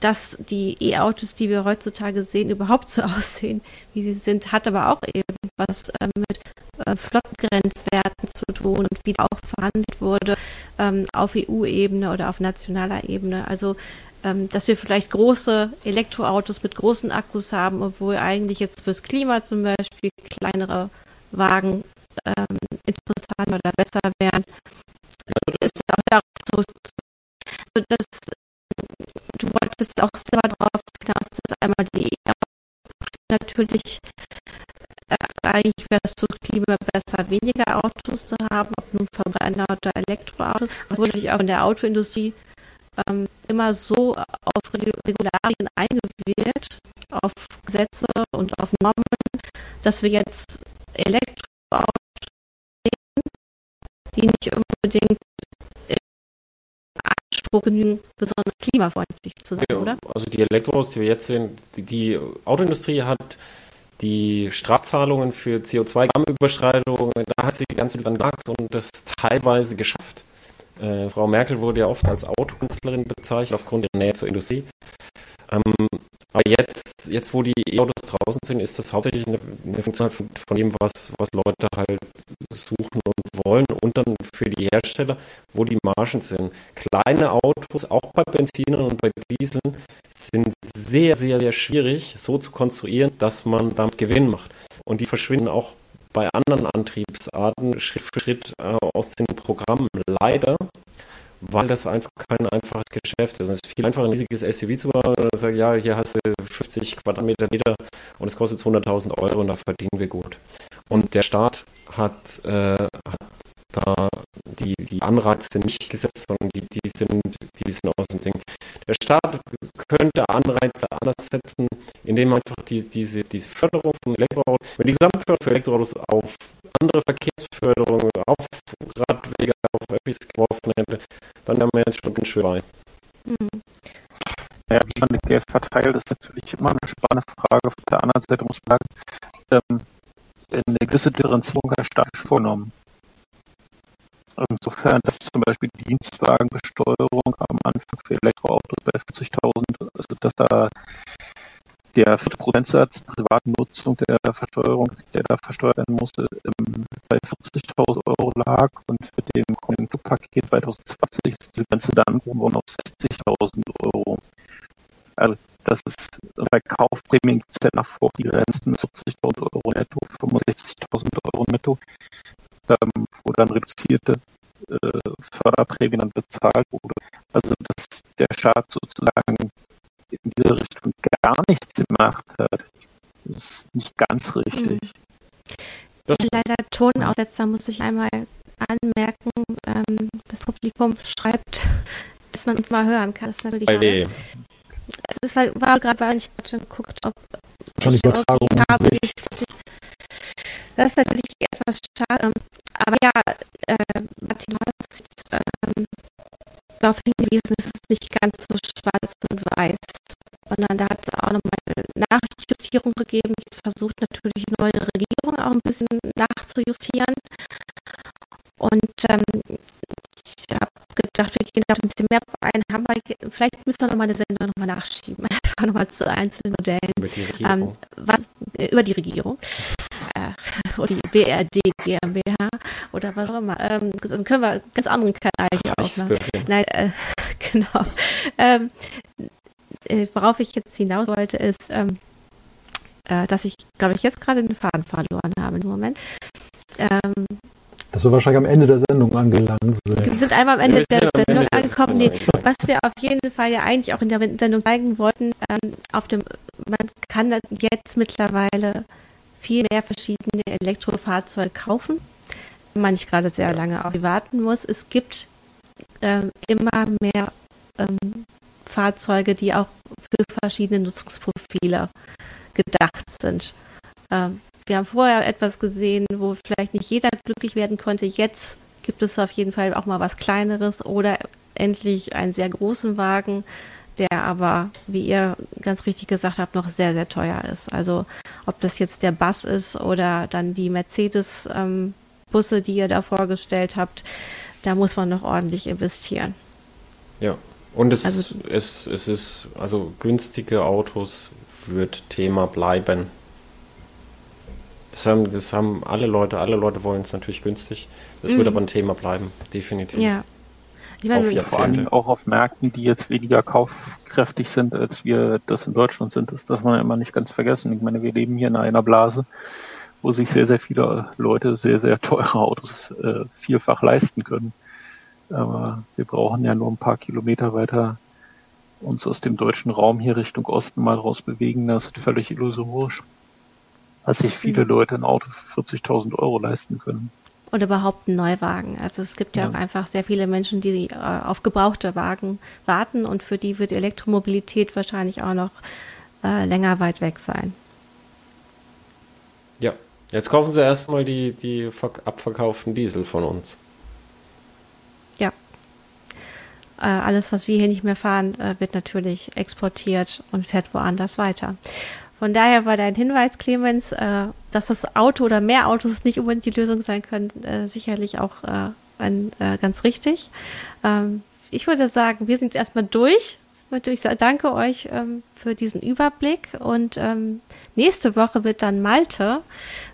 dass die E-Autos, die wir heutzutage sehen, überhaupt so aussehen, wie sie sind, hat aber auch eben was äh, mit äh, Flottengrenzwerten zu tun und wie da auch verhandelt wurde ähm, auf EU-Ebene oder auf nationaler Ebene. Also ähm, dass wir vielleicht große Elektroautos mit großen Akkus haben, obwohl eigentlich jetzt fürs Klima zum Beispiel kleinere Wagen ähm, interessanter oder besser wären. Ist auch darauf zurück. Also das, du wolltest auch selber darauf hinaus, dass einmal die natürlich äh, eigentlich wäre es fürs Klima besser, weniger Autos zu haben, ob nun Verbrenner oder Elektroautos. Das wurde natürlich auch in der Autoindustrie ähm, immer so auf Regularien eingewählt, auf Gesetze und auf Normen, dass wir jetzt Elektroautos die nicht unbedingt Anspruch genügen, besonders klimafreundlich zu sein, ja, oder? Also die Elektroautos, die wir jetzt sehen, die, die Autoindustrie hat die Strafzahlungen für CO2-Grammüberschreitungen, da hat sie ganz viel dran gemacht und das teilweise geschafft. Äh, Frau Merkel wurde ja oft als Autokanzlerin bezeichnet, aufgrund ihrer Nähe zur Industrie. Ähm, aber jetzt, jetzt, wo die E-Autos draußen sind, ist das hauptsächlich eine, eine Funktion von, von, dem, was, was Leute halt suchen und wollen und dann für die Hersteller, wo die Margen sind. Kleine Autos, auch bei Benzinern und bei Dieseln, sind sehr, sehr, sehr schwierig so zu konstruieren, dass man damit Gewinn macht. Und die verschwinden auch bei anderen Antriebsarten Schritt für Schritt äh, aus den Programmen. Leider, weil das einfach kein einfaches Geschäft ist. Es ist viel einfacher, ein riesiges SUV zu bauen und sagen, ja, hier hast du 50 Quadratmeter Liter und es kostet 200.000 Euro und da verdienen wir gut. Und der Staat hat, äh, hat da die, die Anreize nicht gesetzt, sondern die, die, sind, die sind aus dem Ding. Der Staat könnte Anreize anders setzen, indem man einfach die, diese, diese Förderung von Elektroautos, wenn die Gesamtförderung für Elektroautos auf andere Verkehrsförderung, auf Radwege, auf Öffis geworfen hätte, dann wären wir jetzt schon ganz schön weit. Mhm. Ja, wie man das Geld verteilt, ist natürlich immer eine spannende Frage. Auf der anderen Seite muss man sagen, ähm, eine gewisse Differenzierung der Staat vorgenommen. Insofern, dass zum Beispiel die Dienstwagenbesteuerung am Anfang für Elektroautos bei 40.000, also dass da der Prozentsatz privaten Nutzung der Versteuerung, der da versteuert werden musste, bei 40.000 Euro lag und mit dem Konjunkturpaket 2020 ist die Grenze dann worden auf 60.000 Euro. Also das ist bei Kaufprämien gibt es ja nach vor die Grenzen 40.000 Euro netto, 65.000 Euro netto ähm, wo dann reduzierte äh, Förderprämien dann bezahlt wurde. Also dass der Staat sozusagen in diese Richtung gar nichts gemacht hat, ist nicht ganz richtig. Mhm. Leider Tonaussetzer muss ich einmal anmerken. Ähm, das Publikum schreibt, dass man mal hören kann. Das ist natürlich es ist, war gerade, weil ich gerade schon geguckt, ob Wahrscheinlich Übertragung habe, nicht, das ist natürlich etwas schade. Ähm, aber ja, äh, Martin, du hast ähm, darauf hingewiesen, es ist nicht ganz so schwarz und weiß, sondern da hat es auch nochmal eine Nachjustierung gegeben. Jetzt versucht natürlich die neue Regierung auch ein bisschen nachzujustieren. Und ähm, ich habe gedacht, wir gehen da ein bisschen mehr ein. Haben wir, vielleicht müssen wir nochmal eine Sendung nochmal nachschieben. Einfach nochmal zu einzelnen Modellen. Über die Regierung. Ähm, was, äh, über die Regierung. Äh, oder die BRD GmbH oder was auch immer. Ähm, dann können wir ganz anderen Kanal hier aufmachen. Nein, äh, genau. Ähm, äh, worauf ich jetzt hinaus wollte, ist, ähm, äh, dass ich, glaube ich, jetzt gerade den Faden verloren habe im Moment. Ähm, dass wir wahrscheinlich am Ende der Sendung angelangt sind. Wir sind einmal am Ende der Sendung Ende angekommen. Nee, was wir auf jeden Fall ja eigentlich auch in der Sendung zeigen wollten, ähm, auf dem, man kann jetzt mittlerweile viel mehr verschiedene Elektrofahrzeuge kaufen, wenn man nicht gerade sehr lange auf sie warten muss. Es gibt ähm, immer mehr ähm, Fahrzeuge, die auch für verschiedene Nutzungsprofile gedacht sind. Ähm, wir haben vorher etwas gesehen, wo vielleicht nicht jeder glücklich werden konnte. Jetzt gibt es auf jeden Fall auch mal was Kleineres oder endlich einen sehr großen Wagen, der aber, wie ihr ganz richtig gesagt habt, noch sehr, sehr teuer ist. Also ob das jetzt der Bass ist oder dann die Mercedes-Busse, ähm, die ihr da vorgestellt habt, da muss man noch ordentlich investieren. Ja, und es, also, es, es ist, also günstige Autos wird Thema bleiben. Das haben, das haben alle Leute, alle Leute wollen es natürlich günstig. Das mhm. wird aber ein Thema bleiben, definitiv. Ja. Ich meine, auf vor allem auch auf Märkten, die jetzt weniger kaufkräftig sind, als wir das in Deutschland sind. Das darf man immer nicht ganz vergessen. Ich meine, wir leben hier in einer Blase, wo sich sehr, sehr viele Leute sehr, sehr teure Autos äh, vielfach leisten können. Aber wir brauchen ja nur ein paar Kilometer weiter uns aus dem deutschen Raum hier Richtung Osten mal raus bewegen. Das ist völlig illusorisch dass sich viele mhm. Leute ein Auto für 40.000 Euro leisten können. Oder überhaupt einen Neuwagen. Also es gibt ja, ja. auch einfach sehr viele Menschen, die äh, auf gebrauchte Wagen warten und für die wird Elektromobilität wahrscheinlich auch noch äh, länger weit weg sein. Ja, jetzt kaufen sie erstmal die, die abverkauften Diesel von uns. Ja. Äh, alles, was wir hier nicht mehr fahren, äh, wird natürlich exportiert und fährt woanders weiter. Von daher war dein Hinweis, Clemens, äh, dass das Auto oder mehr Autos nicht unbedingt die Lösung sein können, äh, sicherlich auch äh, ein, äh, ganz richtig. Ähm, ich würde sagen, wir sind jetzt erstmal durch. Ich danke euch ähm, für diesen Überblick und ähm, nächste Woche wird dann Malte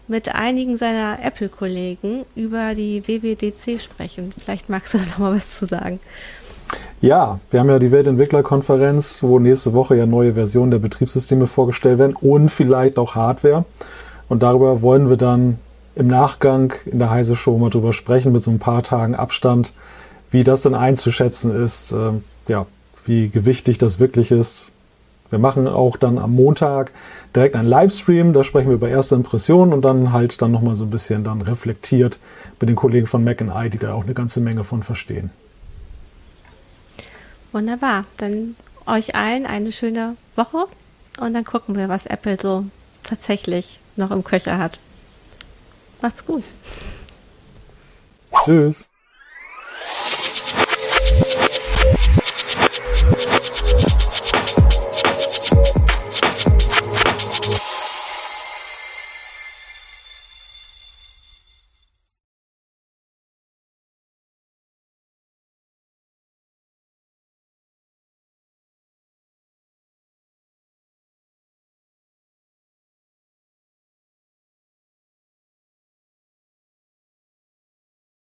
mit einigen seiner Apple-Kollegen über die WWDC sprechen. Vielleicht magst du da noch mal was zu sagen. Ja, wir haben ja die Weltentwicklerkonferenz, wo nächste Woche ja neue Versionen der Betriebssysteme vorgestellt werden und vielleicht auch Hardware. Und darüber wollen wir dann im Nachgang in der Heise Show mal drüber sprechen, mit so ein paar Tagen Abstand, wie das dann einzuschätzen ist, äh, ja, wie gewichtig das wirklich ist. Wir machen auch dann am Montag direkt einen Livestream, da sprechen wir über erste Impressionen und dann halt dann nochmal so ein bisschen dann reflektiert mit den Kollegen von Mac I, die da auch eine ganze Menge von verstehen. Wunderbar. Dann euch allen eine schöne Woche und dann gucken wir, was Apple so tatsächlich noch im Köcher hat. Macht's gut. Tschüss.